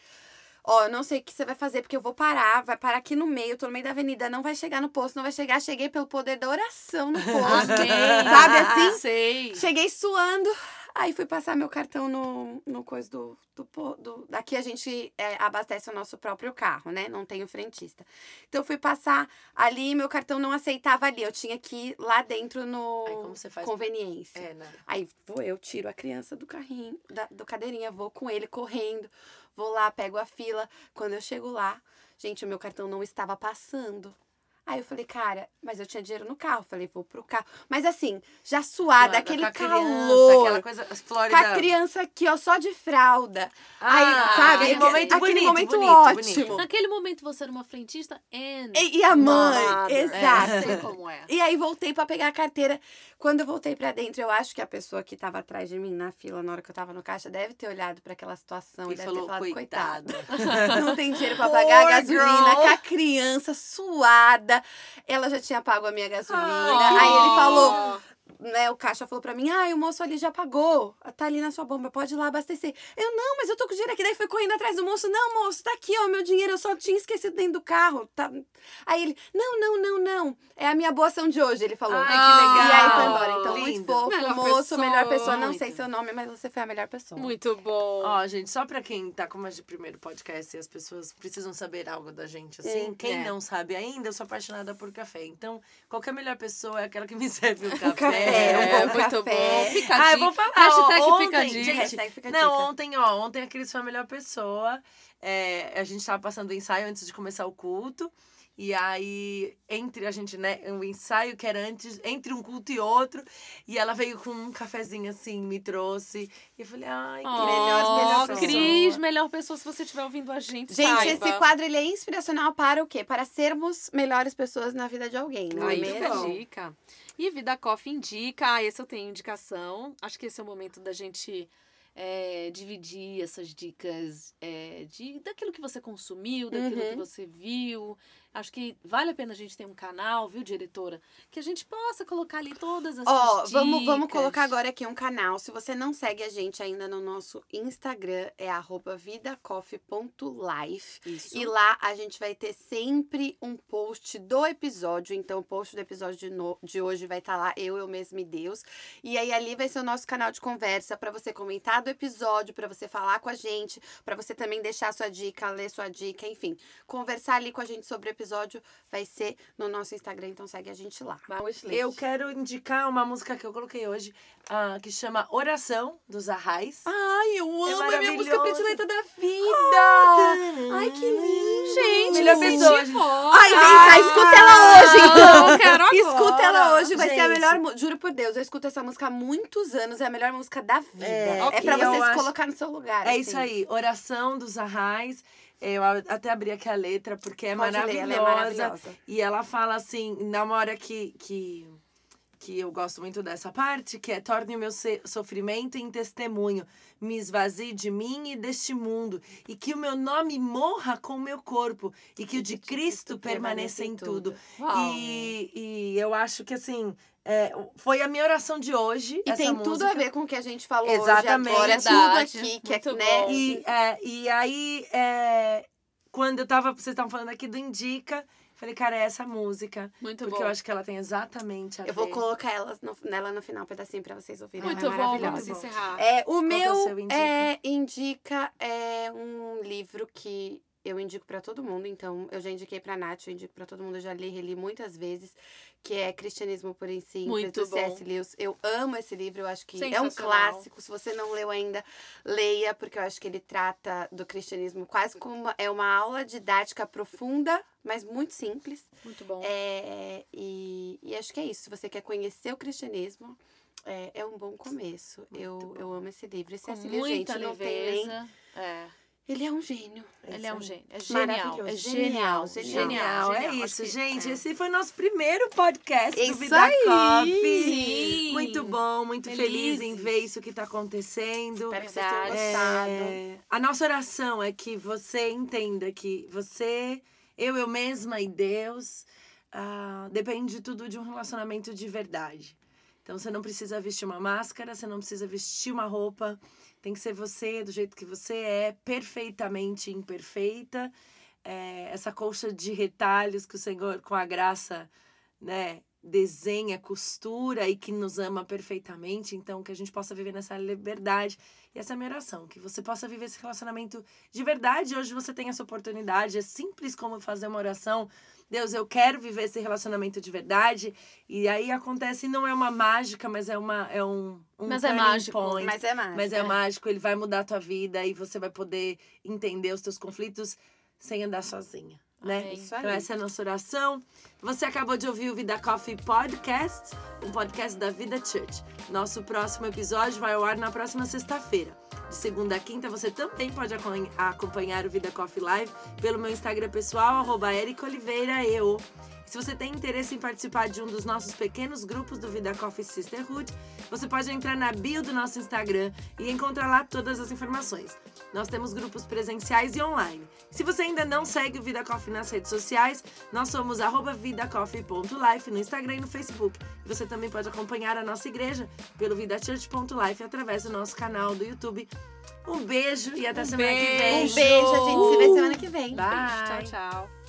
Ó, eu não sei o que você vai fazer, porque eu vou parar, vai parar aqui no meio, eu tô no meio da avenida, não vai chegar no posto, não vai chegar. Cheguei pelo poder da oração no <laughs> posto. Amém. Sabe assim? Sei. Cheguei suando. Aí fui passar meu cartão no, no coisa do, do, do- Daqui a gente é, abastece o nosso próprio carro, né? Não tem o frentista. Então eu fui passar ali, meu cartão não aceitava ali. Eu tinha que ir lá dentro no Aí como você faz? conveniência. É, né? Aí vou eu, tiro a criança do carrinho, da, do cadeirinha, vou com ele correndo, vou lá, pego a fila. Quando eu chego lá, gente, o meu cartão não estava passando. Aí eu falei, cara, mas eu tinha dinheiro no carro. Falei, vou pro carro. Mas assim, já suada, aquele com a criança, calor. Aquela coisa, Com Flórida. a criança aqui, ó, só de fralda. Ah, aí, sabe? aquele momento aquele bonito, momento bonito, ótimo. bonito. Naquele momento você era uma frentista and E, e a mãe, mamada. exato. É, sei como é. E aí voltei pra pegar a carteira. Quando eu voltei pra dentro, eu acho que a pessoa que tava atrás de mim na fila na hora que eu tava no caixa deve ter olhado pra aquela situação e, E deve falou, ter falado, coitado. coitado. <laughs> Não tem dinheiro pra Poor <laughs> pagar a gasolina, girl. com a criança suada. Ela já tinha pago a minha gasolina. Ah. aí ele falou, né, o caixa falou pra mim, ah, o moço ali já pagou, tá ali na sua bomba, pode ir lá abastecer. Eu, não, mas eu tô com dinheiro aqui, daí foi correndo atrás do moço, não, moço, tá aqui, ó, meu dinheiro, eu só tinha esquecido dentro do carro. Tá... Aí ele, não, não, não, não, é a minha boa ação de hoje, ele falou. Ai, que legal. E aí foi embora, então muito Lindo. fofo, Melhor moço, pessoa, melhor pessoa, não muito. sei seu nome, mas você foi a melhor pessoa. Muito bom. Ó, gente, só pra quem tá com mais de primeiro podcast e as pessoas precisam saber algo da gente, assim, quem é. não sabe ainda, eu sou apaixonada por café. Então, qualquer melhor pessoa é aquela que me <laughs> serve o café. Café, é, um bom muito café. bom. Fica Ah, eu vou falar. Hashtag ó, fica ontem, dica. gente, Hashtag fica a não, dica. ontem, ó, ontem a Cris foi a melhor pessoa. É, a gente tava passando o ensaio antes de começar o culto. E aí, entre a gente, né, o ensaio que era antes, entre um culto e outro, e ela veio com um cafezinho assim, me trouxe. E eu falei, ai, que Oh, melhor, melhor pessoa. Cris, melhor pessoa se você estiver ouvindo a gente. Gente, saiba. esse quadro ele é inspiracional para o quê? Para sermos melhores pessoas na vida de alguém, não é Aí fica a mesmo? dica. E Vida Coffee indica. Ah, esse eu tenho indicação. Acho que esse é o momento da gente é, dividir essas dicas é, de, daquilo que você consumiu, daquilo Uhum. que você viu. Acho que vale a pena a gente ter um canal, viu, diretora? Que a gente possa colocar ali todas essas Ó, dicas. vamos, vamos colocar agora aqui um canal. Se você não segue a gente ainda no nosso Instagram, é vidacoffee.life. E lá a gente vai ter sempre um post do episódio. Então, o post do episódio de, no- de hoje vai estar lá, eu, eu mesmo e Deus. E aí ali vai ser o nosso canal de conversa para você comentar do episódio, para você falar com a gente, para você também deixar sua dica, ler sua dica, enfim. Conversar ali com a gente sobre o episódio vai ser no nosso Instagram, então segue a gente lá. Eu quero indicar uma música que eu coloquei hoje, ah, que chama Oração, dos Arrais. Ai, eu amo, é, minha música predileta da vida. Ai, que lindo. Gente, Melhor me pessoa, gente. Ai, vem cá, escuta ela hoje, então. eu quero agora. <laughs> Escuta ela hoje, vai ser a Gente. melhor música. Juro por Deus, eu escuto essa música há muitos anos, é a melhor música da vida. É, É, ok, pra você se acho- colocar no seu lugar. É assim. isso aí, Oração dos Arrais. Eu até abri aqui a letra, porque é Pode ler, maravilhosa. ela é maravilhosa. E ela fala assim, na uma hora que, que, que eu gosto muito dessa parte, que é torne o meu sofrimento em testemunho, me esvazie de mim e deste mundo, e que o meu nome morra com o meu corpo, e que o de Cristo permaneça em tudo. Uau. E, e eu acho que assim, é, foi a minha oração de hoje. E essa tem música. tudo a ver com o que a gente falou Exatamente. hoje agora. Tudo Verdade. aqui, que é, Muito né? bom. E, é, e aí, é, quando eu tava. Vocês estavam falando aqui do Indica, falei, cara, é essa música. Muito porque bom. eu acho que ela tem exatamente a Eu vou ver. colocar elas no, nela no final, um pedacinho pra vocês ouvirem. Muito ela é bom, maravilhosa. vamos encerrar. É, o que é o meu seu indica? é, indica é um livro que eu indico pra todo mundo. Então, eu já indiquei pra Nath, eu indico pra todo mundo, eu já li, reli muitas vezes, que é Cristianismo por em Simples, Muito do bom. C.S. Lewis. Eu amo esse livro, eu acho que é um clássico. Se você não leu ainda, leia, porque eu acho que ele trata do cristianismo quase como uma, é uma aula didática profunda, mas muito simples. Muito bom. É, e, e acho que é isso. Se você quer conhecer o cristianismo, é, é um bom começo. Eu, eu amo esse livro. Esse Com muita gente, não tem nem... É. Ele é um gênio. Ele é um gênio. É genial. Maravilhoso. É Genial, genial. genial. Genial, é genial. isso, gente. é. Esse foi nosso primeiro podcast Isso do Vida aí! Coffee. Sim. Muito bom, muito feliz em Felizes. ver isso que tá acontecendo. Espero que vocês tenham gostado. É, a nossa oração é que você entenda que você, eu, eu mesma e Deus, ah, depende tudo de um relacionamento de verdade. Então você não precisa vestir uma máscara, você não precisa vestir uma roupa. Tem que ser você do jeito que você é, perfeitamente imperfeita. É, essa colcha de retalhos que o Senhor, com a graça, né, desenha, costura e que nos ama perfeitamente. Então, que a gente possa viver nessa liberdade. E essa é a minha oração, que você possa viver esse relacionamento de verdade. Hoje você tem essa oportunidade, é simples como fazer uma oração. Deus, eu quero viver esse relacionamento de verdade. E aí acontece, não é uma mágica, mas é, uma, é um, um Mas é mágico, point. Mas é mágico. Mas é mágico, ele vai mudar a tua vida e você vai poder entender os teus conflitos sem andar sozinha. Né? Amém. Então essa é a nossa oração. Você acabou de ouvir o Vida Coffee Podcast, um podcast da Vida Church. Nosso próximo episódio vai ao ar na próxima sexta-feira. De segunda a quinta, você também pode acompanhar o Vida Coffee Live pelo meu Instagram pessoal, arroba Eric Oliveira, eu. Se você tem interesse em participar de um dos nossos pequenos grupos do Vida Coffee Sisterhood, você pode entrar na bio do nosso Instagram e encontrar lá todas as informações. Nós temos grupos presenciais e online. Se você ainda não segue o Vida Coffee nas redes sociais, nós somos arroba vidacoffee.life no Instagram e no Facebook. E você também pode acompanhar a nossa igreja pelo vidachurch.life através do nosso canal do YouTube. Um beijo e até semana que vem. Um beijo, a gente se vê semana que vem. Bye. Tchau, tchau.